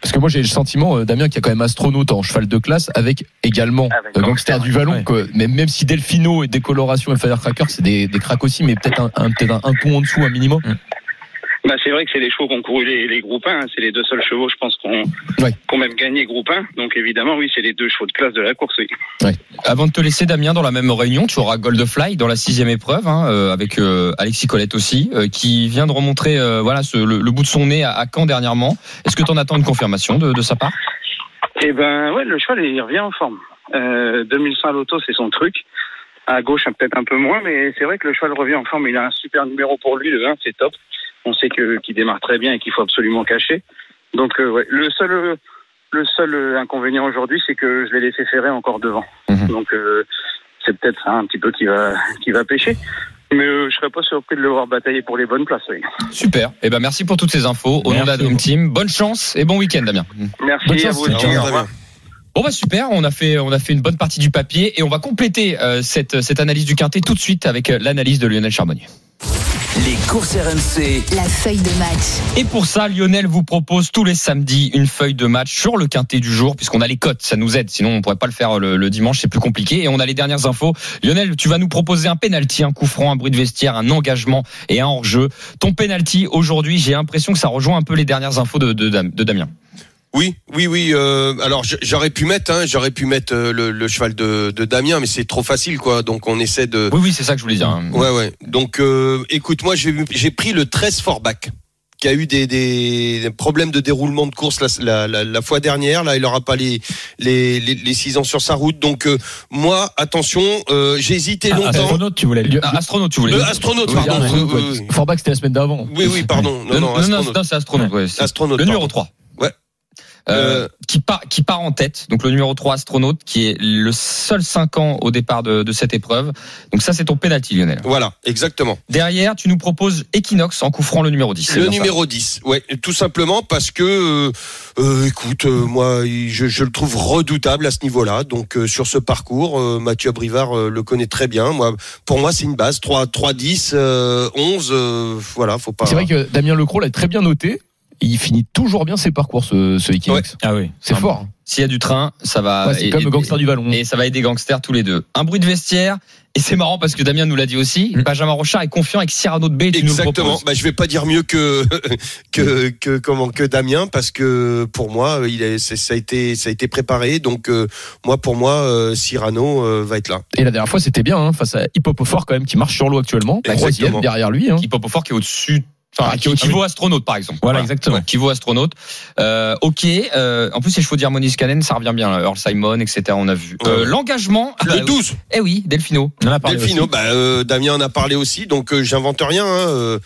Parce que moi j'ai le sentiment, euh, Damien, qu'il y a quand même astronaute en cheval de classe, avec également Avec euh, Gangster, du Vallon. ouais. que- même, même si Delphino et Décoloration et Firecracker, c'est des, des cracks aussi, mais peut-être un, un, peut-être un, un ton en dessous, un minimum. Bah, c'est vrai que c'est les chevaux qu'ont couru les, les groupes 1. C'est les deux seuls chevaux, je pense, qu'on Ouais. qu'on même gagné groupe 1. Donc évidemment, oui, c'est les deux chevaux de classe de la course. Oui. Avant de te laisser, Damien, dans la même réunion, tu auras Goldfly dans la sixième épreuve, hein, euh, avec euh, Alexis Colette aussi, euh, qui vient de remontrer euh, voilà, ce- le, le bout de son nez à, à Caen dernièrement. Est-ce que tu en attends une confirmation de, de sa part? Eh ben ouais, le cheval il revient en forme. Euh, 2100 à l'auto, c'est son truc. À gauche, peut-être un peu moins, mais c'est vrai que le cheval revient en forme. Il a un super numéro pour lui, le 1, c'est top. On sait que qu'il démarre très bien et qu'il faut absolument cacher. Donc euh, ouais, le seul le seul inconvénient aujourd'hui, c'est que je l'ai laissé ferrer encore devant. Mhm. Donc euh, c'est peut-être ça un petit peu qui va qui va pêcher. Mais euh, je serais pas surpris de le voir batailler pour les bonnes places. Oui. Super. Eh ben merci pour toutes ces infos. Au nom de la. Dream Team, bonne chance et bon week-end, Damien. Merci Bonne à chance, vous. Aussi. Au revoir, Au revoir. Damien. Bon bah super, on a fait on a fait une bonne partie du papier et on va compléter euh, cette cette analyse du quintet tout de suite avec l'analyse de Lionel Charbonnier. Les courses RMC. La feuille de match. Et pour ça, Lionel vous propose tous les samedis une feuille de match sur le quintet du jour, puisqu'on a les cotes, ça nous aide. Sinon, on pourrait pas le faire le, le dimanche, c'est plus compliqué. Et on a les dernières infos. Lionel, tu vas nous proposer un penalty, un coup franc, un bruit de vestiaire, un engagement et un hors-jeu. Ton penalty aujourd'hui, j'ai l'impression que ça rejoint un peu les dernières infos de, de, de Damien. Oui, oui, oui. euh, alors j'aurais pu mettre, hein, j'aurais pu mettre euh, le, le cheval de, de Damien, mais c'est trop facile, quoi. Donc on essaie de. Oui, oui, c'est ça que je voulais dire. hein. Ouais, ouais. Donc euh, écoute, moi j'ai pris le 13 Forback qui a eu des, des problèmes de déroulement de course la, la, la, la fois dernière. Là, il aura pas les les, les, les six ans sur sa route. Donc euh, moi, attention, euh, j'ai hésité Ah, longtemps. Astronaute, tu voulais le astronaute, tu voulais Le astronaute, pardon. Oui. Forbach, c'était la semaine d'avant. Oui, oui, pardon. Non, non, non, non, c'est astronaute. ouais, Astronaute, Le numéro pardon. 3. Euh, Euh, qui, part, qui part en tête, donc le numéro 3 astronaute, qui est le seul 5 ans au départ de, de cette épreuve. Donc ça, c'est ton penalty, Lionel. Voilà, exactement. Derrière, tu nous proposes Equinox en couvrant le numéro 10. c'est Le bien ça numéro 10, ouais, tout simplement parce que, euh, euh, écoute, euh, moi, je, je le trouve redoutable à ce niveau-là. Donc euh, sur ce parcours, euh, Mathieu Brivard euh, le connaît très bien. Moi, pour moi, c'est une base 3, 3, 10, euh, 11. euh, voilà, faut pas. C'est vrai que Damien Lecros l'a très bien noté. Il finit toujours bien ses parcours, ce, ce Equinox. Ah oui. C'est fort. S'il y a du train, ça va. Ouais, c'est comme et- le gangster du ballon. Et ça va aider gangsters tous les deux. Un bruit de vestiaire. Et c'est marrant parce que Damien nous l'a dit aussi. Mm. Benjamin Rochard est confiant avec Cyrano de B. Exactement. proposes. Bah, je vais pas dire mieux que que que comment que Damien parce que pour moi il est, ça a été ça a été préparé donc euh, moi pour moi euh, Cyrano euh, va être là. Et la dernière fois, c'était bien, hein, face à Hip Hop Fort, quand même, qui marche sur l'eau actuellement. Troisième derrière lui. Hein. Qui est au-dessus. Enfin, Ah, qui, au-dessus. vaut astronaute par exemple. Voilà, exactement. Qui vaut astronaute. Euh, ok. Euh, en plus, les chevaux d'Harmonie Scannen, ça revient bien. là. Earl Simon, etc. On a vu. Euh, Ouais. L'engagement. Le 12 Eh oui, Delphino. On en a parlé Delphino, aussi. bah, euh, Damien en a parlé aussi, donc euh, j'invente rien. Hein, euh,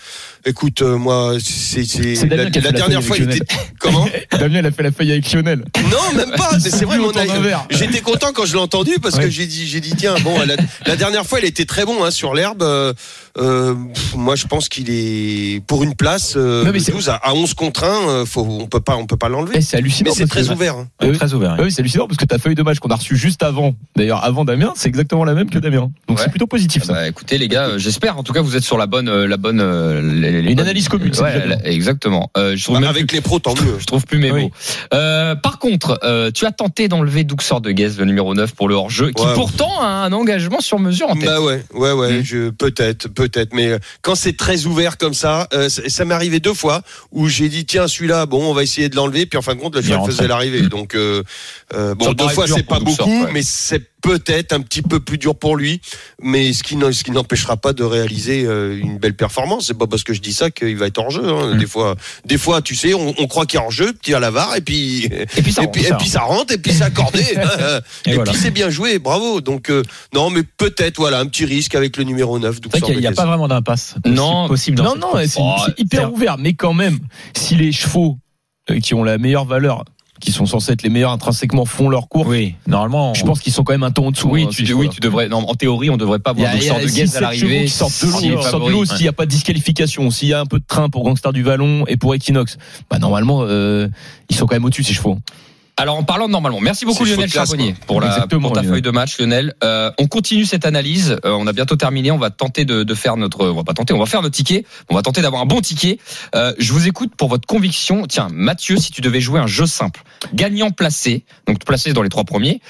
écoute, euh, moi, c'est la, a dernière feuille fois, il avec était comment Damien, il a fait la feuille avec Lionel. Non, même pas. C'est vrai, verre. J'étais content quand je l'ai entendu parce Ouais. que j'ai dit, j'ai dit tiens, bon, la, la dernière fois, il était très bon hein, sur l'herbe. Euh, euh, moi, je pense qu'il est pour une place. Euh, Non, mais le c'est- 12 à, à 11 contre 1, euh, faut, on peut pas, on peut pas l'enlever. Eh, c'est hallucinant. Mais c'est parce très que- ouvert. hein. Ah oui. Très ouvert. Ah oui, c'est hallucinant parce que ta feuille de match qu'on a reçue juste avant, d'ailleurs avant Damien, c'est exactement la même que Damien. Donc Ouais. c'est plutôt positif ça. Bah, écoutez les gars, j'espère. En tout cas, vous êtes sur la bonne, la bonne, les- Une analyse commune, c'est Ouais, la- exactement. Euh, je trouve Bah, même avec plus- les pros, tant mieux. Je trouve plus mes Oui. mots. Euh, par contre, euh, tu as tenté d'enlever Duxor de Guez, le numéro 9 pour le hors-jeu, qui Ouais. pourtant a un engagement sur mesure en tête. Bah ouais, ouais, ouais, Mm. je peut-être, peut-être, mais euh, quand c'est très ouvert comme ça, euh, ça, ça m'est arrivé deux fois où j'ai dit tiens celui-là, bon, on va essayer de l'enlever, puis en fin de compte le rentrait. faisait l'arrivée, donc euh, euh, bon Ça deux fois c'est pas beaucoup, ouais. mais c'est peut-être un petit peu plus dur pour lui, mais ce qui n'empêchera pas de réaliser euh, une belle performance. C'est pas parce que je dis ça qu'il va être hors jeu. Hein. Mm. Des fois, des fois, tu sais, on, on croit qu'il est hors jeu, tu à la VAR et puis Et puis ça et rentre, puis, et puis ça rentre et puis c'est accordé. et Et voilà. puis c'est bien joué, bravo. Donc euh, non, mais peut-être voilà un petit risque avec le numéro 9 C'est vrai qu'il n'y a, pas vraiment d'impasse. Non. possible dans Non, non, c'est Oh, hyper ouvert, mais quand même, si les chevaux euh, qui ont la meilleure valeur, qui sont censés être les meilleurs intrinsèquement, font leur cours, Oui, normalement. je pense qu'ils sont quand même un ton en dessous. Oui, hein, tu, oui, tu devrais. Non, en théorie, on devrait pas voir de six, Guez sept à l'arrivée. qui sortent de l'eau, de s'il n'y a pas de disqualification, s'il y a un peu de train pour Gangster du Vallon et pour Equinox, bah normalement euh, ils sont quand même au-dessus ces chevaux. Alors en parlant de normalement, merci beaucoup Lionel Charbonnier pour, la, pour ta feuille de match Lionel. Euh, on continue cette analyse, Euh, on a bientôt terminé, on va tenter de, de faire notre, on va pas tenter, on va faire notre ticket, on va tenter d'avoir un bon ticket. Euh, je vous écoute pour votre conviction. Tiens Mathieu, si tu devais jouer un jeu simple, gagnant placé, donc placé dans les trois premiers,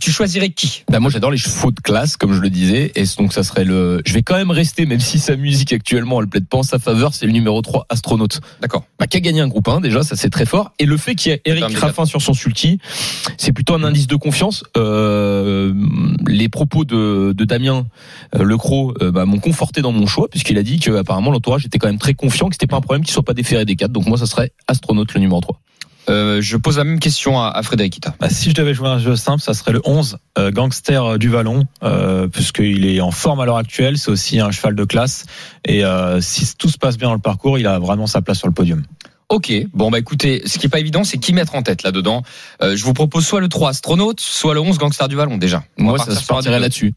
tu choisirais qui? Bah moi j'adore les chevaux de classe comme je le disais et donc ça serait le je vais quand même rester même si sa musique actuellement elle plaide pas en sa faveur c'est le numéro 3 astronaute D'accord. bah, qui a gagné un groupe 1 déjà ça c'est très fort et le fait qu'il y ait Eric. Raffin sur son c'est plutôt un indice de confiance euh, les propos de, de Damien euh, Lecros euh, bah, m'ont conforté dans mon choix puisqu'il a dit que apparemment l'entourage était quand même très confiant que c'était pas un problème qu'il soit pas déféré des quatre donc moi ça serait astronaute le numéro 3 Euh, Je pose la même question à, à Frédéric Ita. Bah, si je devais jouer un jeu simple, ça serait le 11, euh, Gangster du Vallon, euh, puisqu'il est en forme à l'heure actuelle. C'est aussi un cheval de classe. Et euh, si tout se passe bien dans le parcours, il a vraiment sa place sur le podium. Ok, bon bah écoutez, ce qui est pas évident, c'est qui mettre en tête là-dedans. Euh, je vous propose soit le 3 astronaute, soit le 11 gangster du Vallon déjà. On moi ça se partirait là-dessus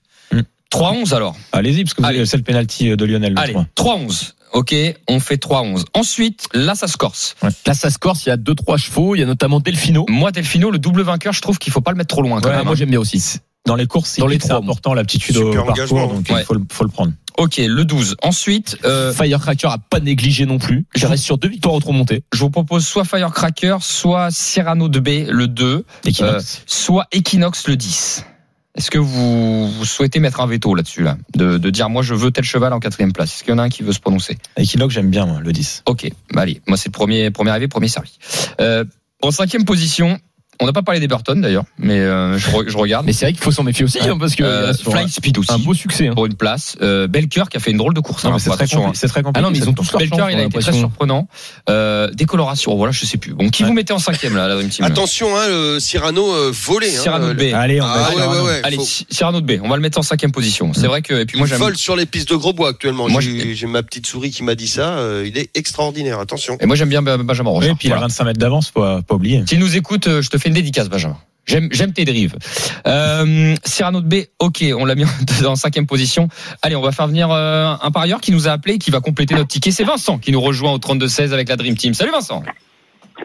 3-11 alors. Allez-y, parce que Allez. c'est le penalty de Lionel. le Allez, trois. 3-11. Ok, on fait 3-11. Ensuite, là ça se corse. Là, ça se corse. Il y a deux, trois chevaux. Il y a notamment Delfino. Moi, Delfino, le double vainqueur, je trouve qu'il faut pas le mettre trop loin quand Ouais, même. moi, hein. j'aime bien aussi. Dans les courses, Dans les c'est important l'aptitude au parcours, donc Ouais. il faut le, faut le prendre. Ok, le 12. Ensuite, euh, Firecracker a pas négligé non plus. Je reste sur deux victoires au remontées. je vous propose soit Firecracker, soit Cyrano de B, le 2, Equinox. soit Equinox, le 10. Est-ce que vous, vous souhaitez mettre un veto là-dessus, là, de, de dire moi je veux tel cheval en quatrième place Est-ce qu'il y en a un qui veut se prononcer? Equinox, j'aime bien moi, le 10. Ok, bah allez, moi c'est le premier, premier arrivé, premier servi. Euh, en cinquième position, on n'a pas parlé des Burton d'ailleurs, mais euh, je, re- je regarde. Mais c'est vrai qu'il faut s'en méfier aussi, hein, parce que Euh, sur Fly un- Speed aussi, un beau succès. hein. pour une place. Euh, Belcoeur qui a fait une drôle de course. Hein, c'est très, attention, compli- c'est très compliqué. Ah non, mais ils ont tous chance, il a j'ai été très surprenant. Euh, décoloration, voilà, je sais plus. Bon, qui Ouais. vous mettez en cinquième là, la Dream Team Attention, hein, le Cyrano euh, volé. hein, Cyrano de B. Allez, on va Ah aller ouais, sur un ouais, autre. ouais. Allez, faut- Cy- Cyrano de B, on va le mettre en cinquième position. C'est vrai que, et puis moi il j'aime. vole sur les pistes de gros bois actuellement. Moi, J'ai j'ai ma petite souris qui m'a dit ça. euh, il est extraordinaire. Attention. Et moi j'aime bien Benjamin Roche. Et puis il a 25 mètres d'avance, pas oublier. S'il nous écoute, euh, je te fais une dédicace, Benjamin. J'aime, j'aime tes drives. Euh, Cyrano de B, ok, on l'a mis en cinquième position. Allez, on va faire venir euh, un parieur qui nous a appelé, et qui va compléter notre ticket. C'est Vincent qui nous rejoint au 32-16 avec la Dream Team. Salut Vincent.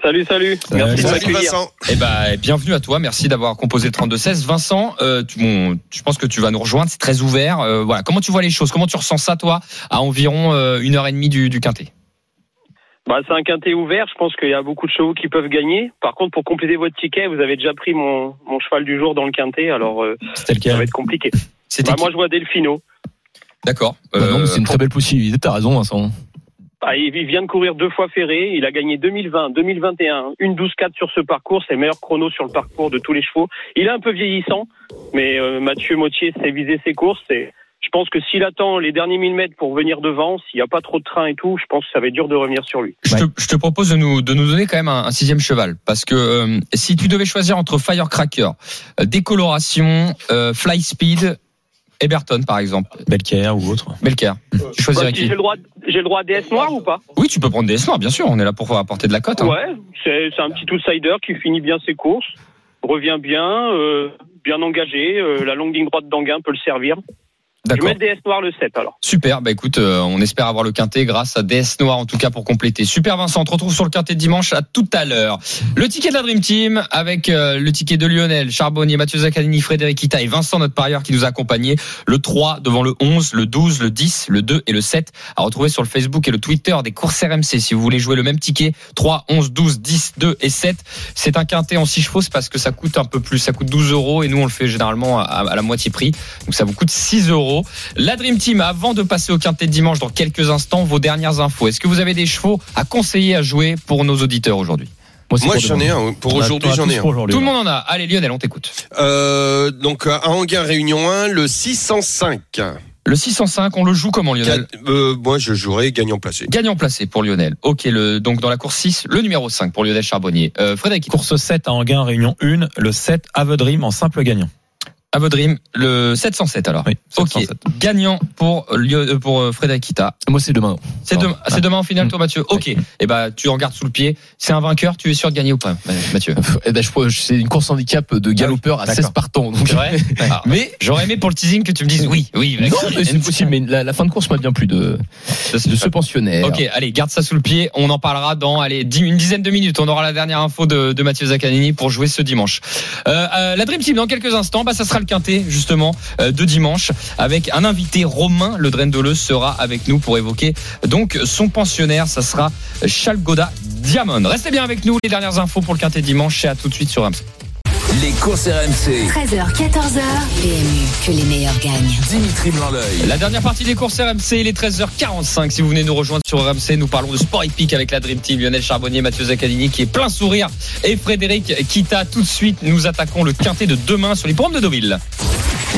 Salut, salut. Merci Salut. Vincent. Eh ben, bienvenue à toi. Merci d'avoir composé le 32-16. Vincent, euh, tu, bon, je pense que tu vas nous rejoindre. C'est très ouvert. Euh, voilà. Comment tu vois les choses? Comment tu ressens ça, toi, à environ euh, une heure et demie du, du quintet? Bah, c'est un quintet ouvert. Je pense qu'il y a beaucoup de chevaux qui peuvent gagner. Par contre, pour compléter votre ticket, vous avez déjà pris mon, mon cheval du jour dans le quintet, alors euh, ça va être compliqué. C'était Bah, moi, je vois Delfino. D'accord. Bah non, mais c'est une Euh, très belle possibilité. T'as raison, Vincent. Ah, il il vient de courir deux fois ferré. Il a gagné 2020, 2021, une 12-4 sur ce parcours. C'est le meilleur chrono sur le parcours de tous les chevaux. Il est un peu vieillissant, mais euh, Mathieu Mottier sait viser ses courses. Et je pense que s'il attend les derniers 1000 mètres pour venir devant, s'il n'y a pas trop de train et tout, je pense que ça va être dur de revenir sur lui. Je, te, je te propose de nous, de nous donner quand même un, un sixième cheval. Parce que euh, si tu devais choisir entre Firecracker, euh, Décoloration, euh, Fly Speed, Eberton par exemple, Belker ou autre Belker, tu Bah, choisirais si qui j'ai le droit, j'ai le droit à DS noir ou pas? Oui, tu peux prendre des noirs, bien sûr. On est là pour apporter de la cote. hein. Ouais, c'est c'est un petit outsider qui finit bien ses courses, revient bien, euh, bien engagé. euh, la longue ligne droite d'Anguin peut le servir. Je vais mettre DS noir le 7 alors. Super, bah écoute, euh, on espère avoir le quintet grâce à DS Noir en tout cas pour compléter. Super Vincent, on te retrouve sur le quintet de dimanche à tout à l'heure. Le ticket de la Dream Team avec euh, le ticket de Lionel, Charbonnier, Mathieu Zaccanini, Frédéric Ita et Vincent notre parieur qui nous a accompagnés. Le 3 devant le 11, le 12, le 10, le 2 et le 7 à retrouver sur le Facebook et le Twitter des courses RMC si vous voulez jouer le même ticket 3, 11, 12, 10, 2 et 7. C'est un quintet en 6 chevaux c'est parce que ça coûte un peu plus, ça coûte 12 euros et nous on le fait généralement à, à la moitié prix. Donc ça vous coûte 6 euros. La Dream Team, avant de passer au quintet de dimanche dans quelques instants, vos dernières infos. Est-ce que vous avez des chevaux à conseiller à jouer pour nos auditeurs aujourd'hui? Moi, j'en ai un. Pour aujourd'hui, j'en ai un. Tout le là. monde en a. Allez Lionel, on t'écoute. Euh, donc, à Anguin Réunion 1, le 605. Le 605, on le joue comment Lionel? Quatre- euh, moi, je jouerai gagnant placé. Gagnant placé pour Lionel. Ok, le, donc dans la course 6, le numéro 5 pour Lionel Charbonnier. Euh, Frédéric, Course 7 à Anguin, Réunion 1, le 7 Avedrim en simple gagnant. À votre dream, le 707 alors. Oui, Ok, 707. gagnant pour, Lio- euh, pour Frédéric Kita. Moi, c'est demain. C'est Ah. demain, c'est demain en finale, Mm. toi, Mathieu. Ok. Et bah, tu en gardes sous le pied. C'est un vainqueur. Tu es sûr de gagner ou pas, Mathieu? Eh ben, je crois que c'est une course handicap de galopeur à D'accord. 16 partants. Donc, C'est vrai? Ah, mais J'aurais aimé pour le teasing que tu me dises oui, oui. non, c'est possible. Mais la, la fin de course m'a bien plu de, de ce pensionnaire. Ok, allez, garde ça sous le pied. On en parlera dans allez, une dizaine de minutes. On aura la dernière info de, de Mathieu Zaccanini pour jouer ce dimanche. Euh, euh, la Dream Team, dans quelques instants, bah, ça sera le quintet, justement, euh, de dimanche, avec un invité, Romain Le Drendeleux, sera avec nous pour évoquer donc son pensionnaire. Ça sera Chalgoda Diamond. Restez bien avec nous. Les dernières infos pour le quintet dimanche, c'est à tout de suite sur RMC. Les courses RMC. 13h, 14h. PMU, que les meilleurs gagnent. Dimitri Blanc-L'œil. La dernière partie des courses RMC, il est 13h45. Si vous venez nous rejoindre sur RMC, nous parlons de Sport Epic avec la Dream Team, Lionel Charbonnier, Mathieu Zaccanini qui est plein sourire et Frédéric Kita. Tout de suite, nous attaquons le quintet de demain sur les programmes de Deauville.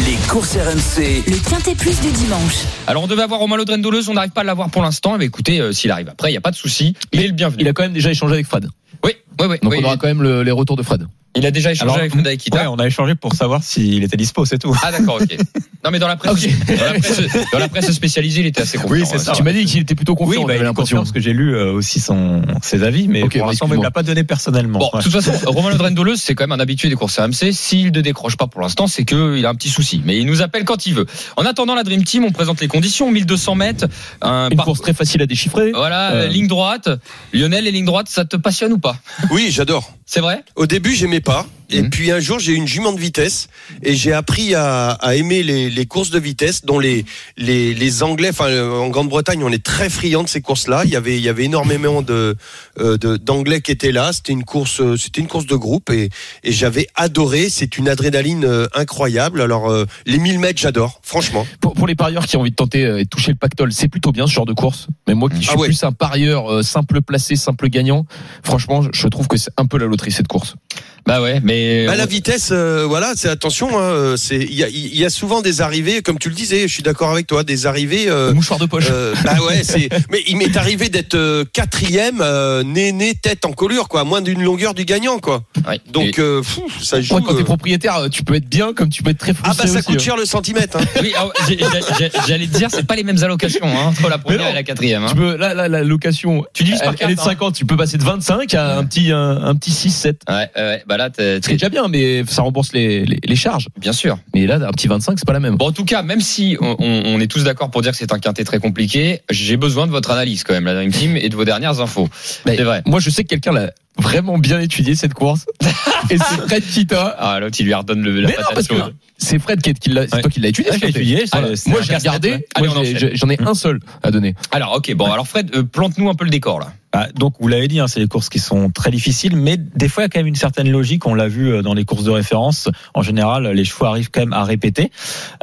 Les courses RMC. Le Quintet Plus du dimanche. Alors, on devait avoir Romain Laudren Doleuse, on n'arrive pas à l'avoir pour l'instant. Mais écoutez, euh, s'il arrive après, il n'y a pas de souci. Il est le bienvenu. Il a quand même déjà échangé avec Fred. Oui, oui, oui. Donc on aura quand même le- les retours de Fred. Il a déjà échangé Alors, avec Frédéric Kita. Ouais, on a échangé pour savoir s'il était dispo, c'est tout. Ah d'accord, ok. Non mais dans la presse, dans, la presse dans la presse spécialisée, il était assez confiant. Oui, c'est ouais. ça. Tu m'as dit qu'il était plutôt confiant. Oui, bah, il confiant parce que j'ai lu euh, aussi son, ses avis, mais Ok, pour l'instant, il l'a pas donné personnellement. Bon, Ouais. de toute façon, Romain Laudren Doleuse, c'est quand même un habitué des courses RMC. S'il ne décroche pas pour l'instant, c'est qu'il a un petit souci. Mais il nous appelle quand il veut. En attendant la Dream Team, on présente les conditions. 1200 mètres, un Une par- course très facile à déchiffrer. Voilà, Euh. ligne droite. Lionel, les lignes droites, ça te passionne ou pas? Oui, j'adore. C'est vrai? Au début, j'aimais pas. Et Mhm. puis un jour, j'ai eu une jument de vitesse et j'ai appris à, à aimer les, les courses de vitesse dont les, les, les Anglais, enfin euh, en Grande-Bretagne, on est très friands de ces courses-là. Il y avait, il y avait énormément de, euh, d'Anglais qui étaient là. C'était une course, euh, c'était une course de groupe et, et j'avais adoré. C'est une adrénaline euh, incroyable. Alors euh, les 1000 mètres, j'adore, franchement. Pour, pour les parieurs qui ont envie de tenter et de toucher le pactole, c'est plutôt bien ce genre de course. Mais moi qui suis Ah ouais. plus un parieur euh, simple placé, simple gagnant, franchement, je trouve que c'est un peu la loterie cette course. Bah ouais, mais Bah, la vitesse, euh, voilà, c'est attention. hein, euh, c'est il y a, il y a souvent des arrivées, comme tu le disais. Je suis d'accord avec toi, des arrivées. euh, mouchoir de poche. Euh, bah ouais, c'est. Mais il m'est arrivé d'être euh, quatrième, euh, nez nez tête en collure, quoi, moins d'une longueur du gagnant, quoi. Ouais. Donc euh, pff, ça joue. Moi, quand t'es euh, propriétaire, euh, tu peux être bien comme tu peux être très Ah frustré bah ça aussi, coûte cher le centimètre. Hein. Oui, ah ouais, j'allais te dire, c'est pas les mêmes allocations hein, entre la première non. et la quatrième. hein. Tu peux, là, là, la location, Tu par elle, elle est de quatre, hein. 50, tu peux passer de 25 à un petit, un, un petit 6, 7. Ouais, ouais, bah là, t'es- C'est t'es- déjà bien, mais ça rembourse les, les, les charges. bien sûr. Mais là, un petit 25, c'est pas la même. Bon, en tout cas, même si on, est tous d'accord pour dire que c'est un quintet très compliqué, j'ai besoin de votre analyse quand même, la Dream Team, et de vos dernières infos. Mais C'est vrai. Moi, je sais que quelqu'un l'a vraiment bien étudié cette course. et c'est Fred Kita. Ah, l'autre, il lui redonne le, la Mais non, parce que chaude. c'est Fred qui, qui l'a, c'est Ouais. toi qui l'as étudié. Ouais, ce je l'ai quintet. étudié, Alors, moi, j'ai regardé. ouais. Allez, moi, j'en ai un seul à donner. Alors, ok, bon, alors Fred, euh, plante-nous un peu le décor là. Bah, donc vous l'avez dit, hein, c'est des courses qui sont très difficiles, mais des fois il y a quand même une certaine logique. On l'a vu euh, dans les courses de référence. En général, les chevaux arrivent quand même à répéter.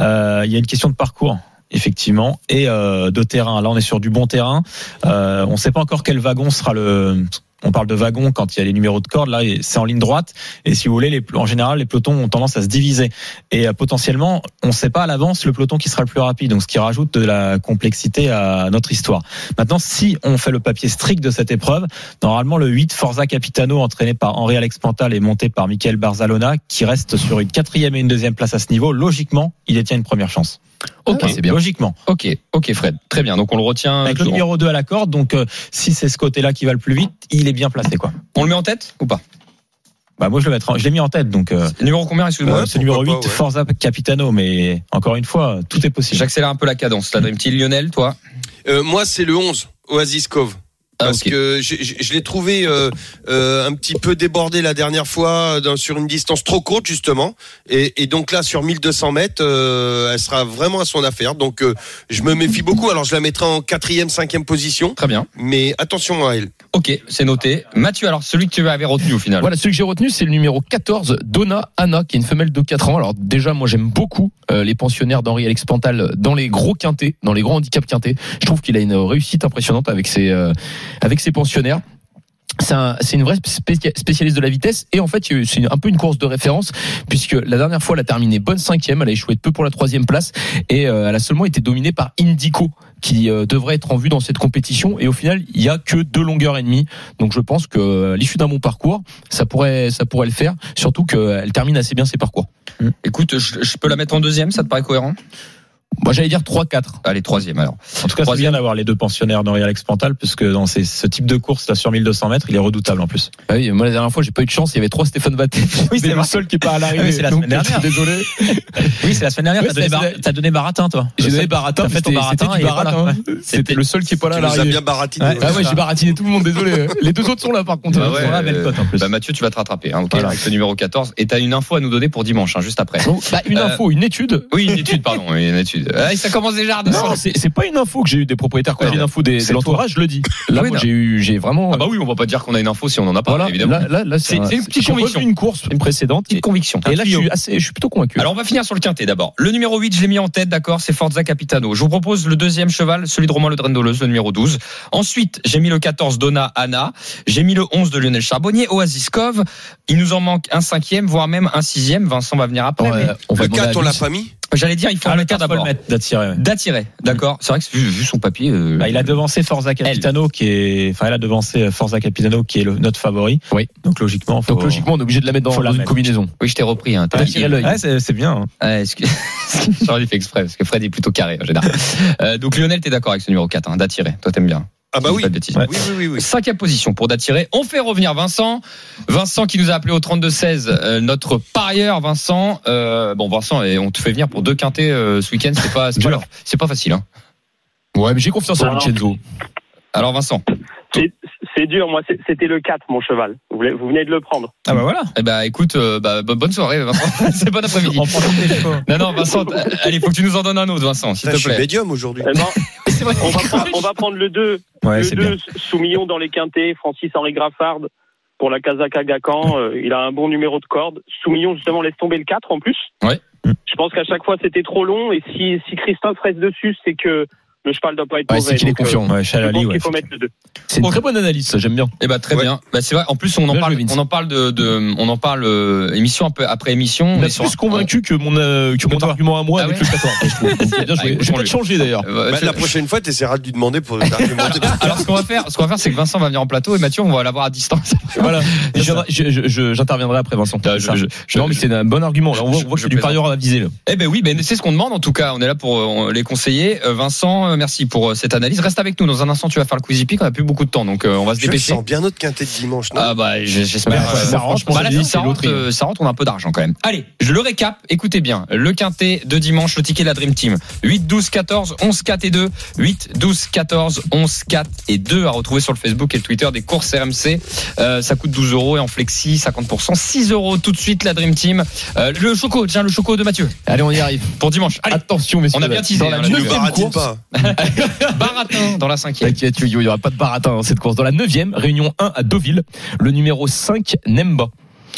Euh, il y a une question de parcours. Effectivement, et euh, de terrain. Là, on est sur du bon terrain. Euh, on ne sait pas encore quel wagon sera le. On parle de wagon quand il y a les numéros de cordes. Là, c'est en ligne droite. Et si vous voulez, les, en général, les pelotons ont tendance à se diviser. Et euh, potentiellement, on ne sait pas à l'avance le peloton qui sera le plus rapide. Donc, ce qui rajoute de la complexité à notre histoire. Maintenant, si on fait le papier strict de cette épreuve, normalement, le 8 Forza Capitano, entraîné par Henri Alex Pantal et monté par Michael Barzalona, qui reste sur une quatrième et une deuxième place à ce niveau, logiquement, il détient une première chance. Ok, c'est bien. Logiquement. Ok, ok, Fred. Très bien. Donc on le retient. Avec le numéro 2 à la corde, donc euh, si c'est ce côté-là qui va le plus vite, il est bien placé quoi. On le met en tête ou pas? Bah moi je le en- je l'ai mis en tête donc euh, Numéro combien Excuse-moi? Ouais, c'est numéro 8 pourquoi pas, ouais. Forza Capitano mais encore une fois, tout est possible. J'accélère un peu la cadence. La Dream Team Lionel, toi? Euh, moi, c'est le 11, Oasis Cove. Ah, Parce que je, je- je l'ai trouvé euh, euh, un petit peu débordé la dernière fois dans- sur une distance trop courte justement, et, et donc là sur 1200 mètres, euh, elle sera vraiment à son affaire. Donc euh, je me méfie beaucoup. Alors je la mettrai en quatrième, cinquième position, Très bien. mais attention à elle. Ok, c'est noté. Mathieu, alors celui que tu avais retenu au final. Voilà, celui que j'ai retenu, c'est le numéro 14, Donna Anna, qui est une femelle de 4 ans. Alors déjà, moi j'aime beaucoup euh, les pensionnaires d'Henri Alex Pantal dans les gros quintés, dans les grands handicaps quintés. Je trouve qu'il a une réussite impressionnante avec ses, euh, avec ses pensionnaires. C'est un- c'est une vraie spécia- spécialiste de la vitesse et en fait c'est un peu une course de référence puisque la dernière fois elle a terminé bonne cinquième, elle a échoué de peu pour la troisième place et euh, elle a seulement été dominée par Indico qui euh, devrait être en vue dans cette compétition et au final il y a que deux longueurs et demie donc je pense que euh, l'issue d'un bon parcours ça pourrait ça pourrait le faire surtout qu'elle termine assez bien ses parcours. Écoute, je peux la mettre en deuxième, ça te paraît cohérent? Moi j'allais dire 3-4. Allez, troisième alors. En tout cas, c'est Troisième. bien d'avoir les deux pensionnaires d'Henri Alex Pantal puisque dans ces- ce type de course là sur 1200 mètres, il est redoutable en plus. Ah oui, moi la dernière fois j'ai pas eu de chance, il y avait trois Stéphane Vatté. Oui, c'est le seul qui est pas à Ah l'arrivée. oui, c'est la semaine dernière. Désolé. Oui, c'est la semaine dernière, t'as donné, Baratin toi. J'ai Le donné seul- Baratin, t'as fait ton c'était Baratin, c'était le seul qui est pas là à Tu nous as bien baratiné. Ouais. Ah ouais, j'ai baratiné tout le monde, désolé. Les deux autres sont là par contre. Bah euh, cote en plus. Bah Mathieu, tu vas te rattraper, hein, avec le numéro 14. Et t'as une info à nous donner pour dimanche, hein, juste après. Bah, une Euh, info, une étude. Oui, une étude, pardon, une étude. Ah, ça commence déjà à descendre. Non, c'est c'est pas une info que j'ai eu des propriétaires. Quand j'ai une info des, c'est de l'entourage, je le dis. Là, Oui, moi, non. j'ai eu, j'ai vraiment. Ah bah oui, on va pas dire qu'on a une info si on en a pas, voilà, évidemment. là, là, là, C'est- un- c'est une petite j'ai conviction. revu une course précédente. Petite conviction. Et là, je suis assez, je suis plutôt convaincu. Alors on va finir sur le quintet d'abord. Le numéro 8, je l'ai mis en tête, d'accord, c'est Forza Capitano. Je vous propose le deuxième cheval, celui de Romain Le Drendoleuse, le numéro 12. Ensuite, j'ai mis le 14 Donna Anna. J'ai mis le 11 de Lionel Charbonnier, Oasis Cove. Il nous en manque un cinquième, voire même un sixième. Vincent va venir après. Ouais, mais on va Le demander 4, à on l'a pas mis J'allais dire, il faut Ah, le le mettre 4 faut le d'attirer. ouais. D'attirer, d'accord. C'est vrai que vu, vu son papier. euh, Bah, il a devancé Forza Capitano qui est, enfin, il a devancé Forza Capitano qui est le, notre favori. Oui. Donc logiquement, faut, Donc logiquement, on est obligé de la mettre dans, la une mettre. combinaison. Oui, je t'ai repris. Hein. T'as l'œil. Ouais, c'est bien. hein. Excuse- J'aurais dû faire exprès? Parce que Fred est plutôt carré en général. Euh, donc Lionel, t'es d'accord avec ce numéro 4, hein, d'attirer. Toi, t'aimes bien. Ah bah oui. Ouais. Oui, oui, oui. oui. Cinquième position pour d'attirer. On fait revenir Vincent. Vincent qui nous a appelé au 32-16, euh, notre parieur Vincent. Euh, bon Vincent, et on te fait venir pour deux quintés euh, ce week-end, c'est pas, c'est pas, Dur. c'est pas facile. Hein. Ouais, mais j'ai confiance en. Vincenzo. Alors Vincent, C'est- dur, moi, c'était le 4, mon cheval. Vous, voulez- vous venez de le prendre. Ah bah voilà. eh ben écoute, euh, bah, bo- bonne soirée Vincent. c'est bon après-midi. Non non Vincent, euh, allez faut que tu nous en donnes un autre Vincent, s'il te je suis plaît. médium aujourd'hui. Eh ben, vrai. on, va prendre, on va prendre le 2, Ouais, le c'est bien. 2 Soumillon dans les quintés, Francis-Henri Graffard pour la Kazaka Gacan. Euh, il a un bon numéro de corde. Soumillon, justement, laisse tomber le 4 en plus. Ouais. Je pense qu'à chaque fois, c'était trop long. Et si, si Christophe reste dessus, c'est que le cheval doit pas être Ouais, mauvais. c'est qu'il est euh, confiant. Ouais, je Chalali, pense ouais. qu'il faut mettre le 2. C'est une très bonne analyse, ça, j'aime bien. Eh ben très Ouais. bien. Bah, c'est vrai. En plus on en Bien parle, joué, on en parle de, de on en parle euh, émission un peu après émission. On est plus convaincu que mon, euh, que mon toi. argument à moi Ah avec ouais le 14. je bien joué. Ah, vais peut-être changer d'ailleurs. Bah, la prochaine fois, tu essaieras de lui demander pour d'argumenter. Alors ce qu'on va faire, ce qu'on va faire, c'est que Vincent va venir en plateau et Mathieu, on va l'avoir à distance. Voilà. J'interviendrai après Vincent. Ah, je- Ça. je- je- non, mais c'est un bon argument. Là, on voit, je- on voit que je c'est du parieur à viser. Là. Eh ben oui, ben c'est ce qu'on demande en tout cas. On est là pour les conseiller. Vincent, euh, merci pour euh, cette analyse. Reste avec nous. Dans un instant, tu vas faire le quiz hippique. On a plus beaucoup de temps, donc euh, on va se Je dépêcher. sens bien notre quintet de dimanche, non? Ah bah j'espère. Ouais, ça rentre, Bah là, je ça rentre, loterie. euh, ça rentre, on a un peu d'argent quand même. Allez, je le récap. Écoutez bien. Le quintet de dimanche, le ticket de la Dream Team. 8, 12, 14, 11, 4 et 2. 8, 12, 14, 11, 4 et 2 à retrouver sur le Facebook et le Twitter des courses RMC. Euh, ça coûte 12 euros et en flexi 50%. 6 euros tout de suite la Dream Team. Euh, le choco, tiens, le choco de Mathieu Allez, on y arrive. pour dimanche. Allez. Attention, messieurs. On a bien teasé, Dans la hein, la baratines course. Baratin dans la cinquième. T'inquiète, il n'y aura pas de baratin dans cette course. Dans la neuvième, réunion 1 à Deauville, le numéro 5, Nemba.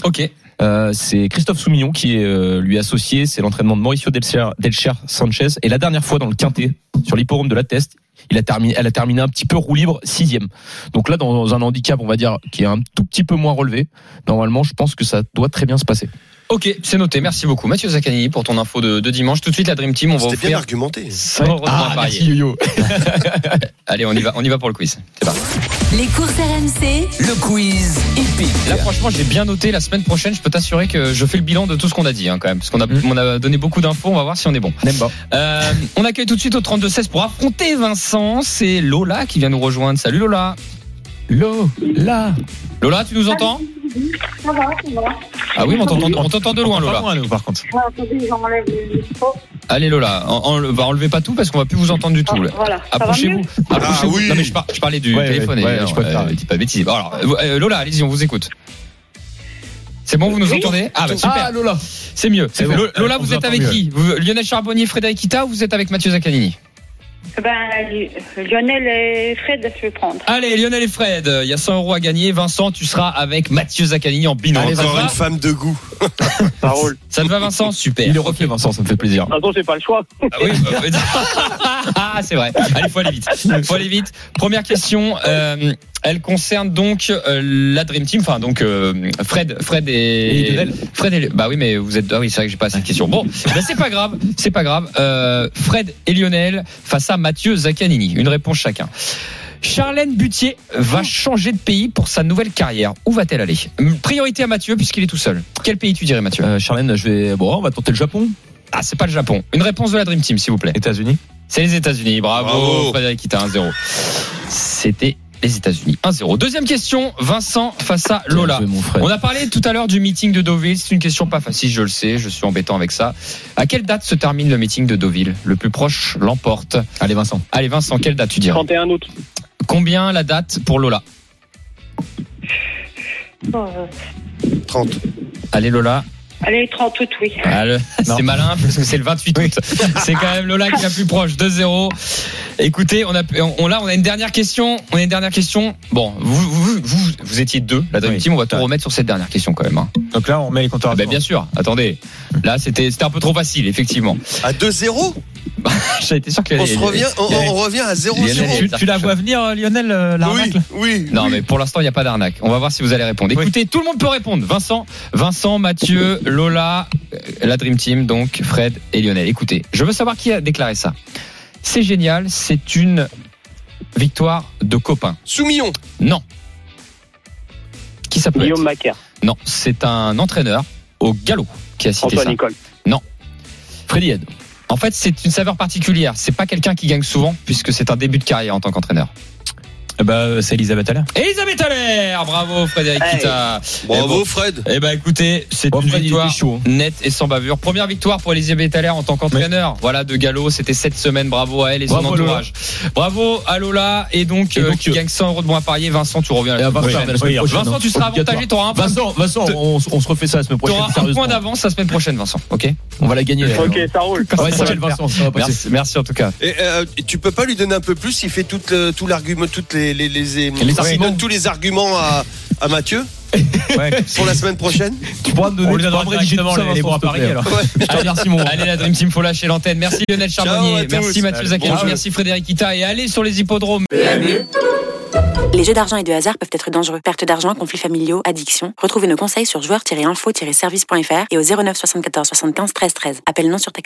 Ok. Euh, c'est Christophe Soumillon qui est euh, lui associé. C'est l'entraînement de Mauricio Delcher, Delcher Sanchez. Et la dernière fois dans le quintet, sur l'hipporome de la Teste, il a terminé, elle a terminé un petit peu roue libre, sixième. Donc là, dans un handicap, on va dire, qui est un tout petit peu moins relevé, normalement, je pense que ça doit très bien se passer. Ok, c'est noté. Merci beaucoup, Mathieu Zaccanini, pour ton info de, de dimanche. Tout de suite, la Dream Team, on va C'était bien offrir argumenté. 100 euros de moins parier. Yo-Yo. Allez, on y va, on y va pour le quiz. C'est parti. Les courses RMC, Le quiz épique. Là, franchement, j'ai bien noté. La semaine prochaine, je peux t'assurer que je fais le bilan de tout ce qu'on a dit, hein, quand même, parce qu'on a, on a donné beaucoup d'infos. On va voir si on est bon. Euh, on accueille tout de suite au 32-16 pour affronter Vincent. C'est Lola qui vient nous rejoindre. Salut Lola. Lola. Lola, tu nous entends? Ça va, ça va. Ah oui, on t'entend on t'entend de loin, Pas Lola. loin, nous, par contre. Ah, attendez, j'enlève le micro. Allez Lola, en, en- bah, enlevez pas tout parce qu'on va plus vous entendre du tout. là. Voilà, va Approchez-vous. mieux Approchez-vous. Ah oui. Non mais je, par- je parlais du Ouais, téléphone. ouais, ouais, évidemment. je préfère, Euh, dis pas alors, euh, euh, Lola, allez-y, on vous écoute. C'est bon, vous nous Oui. entendez Ah bah super. Ah, Lola. C'est mieux. C'est Lo- bon. Lola, On vous vous êtes avec mieux. qui Vous- Lionel Charbonnier, Frédéric Kita ou vous êtes avec Mathieu Zaccanini Ben, Lionel et Fred, je vais prendre. Allez, Lionel et Fred, il y a 100 euros à gagner. Vincent, tu seras avec Mathieu Zaccanini en binôme. ça, te Encore va une femme de goût. Ça roule. ça te va, Vincent? Super. Il est refait, Vincent, ça me fait plaisir. De toute façon, c'est pas le choix. Ah oui, bah, ah, c'est vrai. Allez, faut aller vite. Faut aller vite. Première question. euh, elle concerne donc euh, la Dream Team, enfin donc euh, Fred, Fred et, Et Lionel. Fred et bah oui, mais vous êtes ah oui, c'est vrai que j'ai pas assez de questions. Bon, bah, c'est pas grave, c'est pas grave. Euh, Fred et Lionel face à Mathieu Zaccanini. Une réponse chacun. Charlène Butier va changer de pays pour sa nouvelle carrière. Où va-t-elle aller? Priorité à Mathieu puisqu'il est tout seul. Quel pays tu dirais Mathieu? Euh, Charlène, je vais. Bon, on va tenter le Japon. Ah, c'est pas le Japon. Une réponse de la Dream Team, s'il vous plaît. États-Unis. C'est les États-Unis. Bravo, Bravo. Frédéric Kita 1-0. C'était les États-Unis 1-0. Deuxième question, Vincent face à Lola. On a parlé tout à l'heure du meeting de Deauville. C'est une question pas facile, je le sais. Je suis embêtant avec ça. À quelle date se termine le meeting de Deauville? Le plus proche l'emporte. Allez, Vincent. Allez, Vincent, quelle date tu dirais? 31 août. Combien la date pour Lola? Euh, 30. Allez, Lola. Allez, 30 août, oui. Ah, le- c'est malin parce que c'est le 28 août. C'est quand même Lola qui est la plus proche, 2-0. Écoutez, on a, on, là, on a une dernière question. On a une dernière question. Bon, vous, vous, vous, vous étiez deux, la Dream Oui. Team. On va tout remettre sur cette dernière question quand même. hein. Donc là, on met les compteurs Ah ben, bien sûr. Attendez. Là, c'était, c'était un peu trop facile, effectivement. À 2-0 J'ai été sûr que On se revient, on, on revient à 0-0. Lionel- Tu, tu la vois venir, euh, Lionel, euh, l'arnaque, Oui, là oui. Non, mais pour l'instant, il n'y a pas d'arnaque. On va voir si vous allez répondre. Oui. Écoutez, tout le monde peut répondre. Vincent, Vincent, Mathieu, Lola, euh, la Dream Team, donc Fred et Lionel. Écoutez, je veux savoir qui a déclaré ça. C'est génial. C'est une victoire de copain. Soumillon. Non. Qui ça peut Guillaume être Macaire. Non, c'est un entraîneur au galop qui a cité Antoine ça. Nicole. Freddy Head. En fait, c'est une saveur particulière. C'est pas quelqu'un qui gagne souvent puisque c'est un début de carrière en tant qu'entraîneur. Eh ben, euh, c'est Elisabeth Allaire. Elisabeth Allaire, bravo Frédéric Hey. Kita. Bravo, Fred. Eh ben écoutez, c'est Bon, une Fred, victoire chaud. nette et sans bavure. Première victoire pour Elisabeth Allaire en tant qu'entraîneur. Voilà de galop, c'était cette semaine. Bravo à elle et son Bravo, entourage. Bravo à Lola et donc, Et euh, donc, qui euh, gagne 100 euros de bons à parier. Vincent, tu reviens la semaine Vincent, prochaine. semaine Oui, prochaine, Vincent, hein. tu seras Obligatoire. avantagé, t'auras un point. Vincent, Vincent, on, on se refait ça la semaine prochaine. T'auras un point d'avance la semaine prochaine, Vincent. Ok On va la gagner. Ok, ça roule. Ouais, Ça. Vincent, ça va passer. Merci, merci en tout cas. Et, tu peux pas lui donner un peu plus Il fait tout l'argument, toutes les, les, les, les- arguments. donne tous les arguments à, à Mathieu Ouais. pour la semaine prochaine. Tu pourras me donner On lui donnera directement les, les bons à plaît. alors. Je te remercie, mon Allez, la Dream Team, faut lâcher l'antenne. Merci Lionel Charbonnier. Merci Mathieu. Bonjour. Merci Frédéric Kita. Et allez sur les hippodromes. Les jeux d'argent et de hasard peuvent être dangereux. Perte d'argent, conflits familiaux, addiction. Retrouvez nos conseils sur joueurs-info-service.fr et au 09 74 75 13 13. Appel non surtaxé.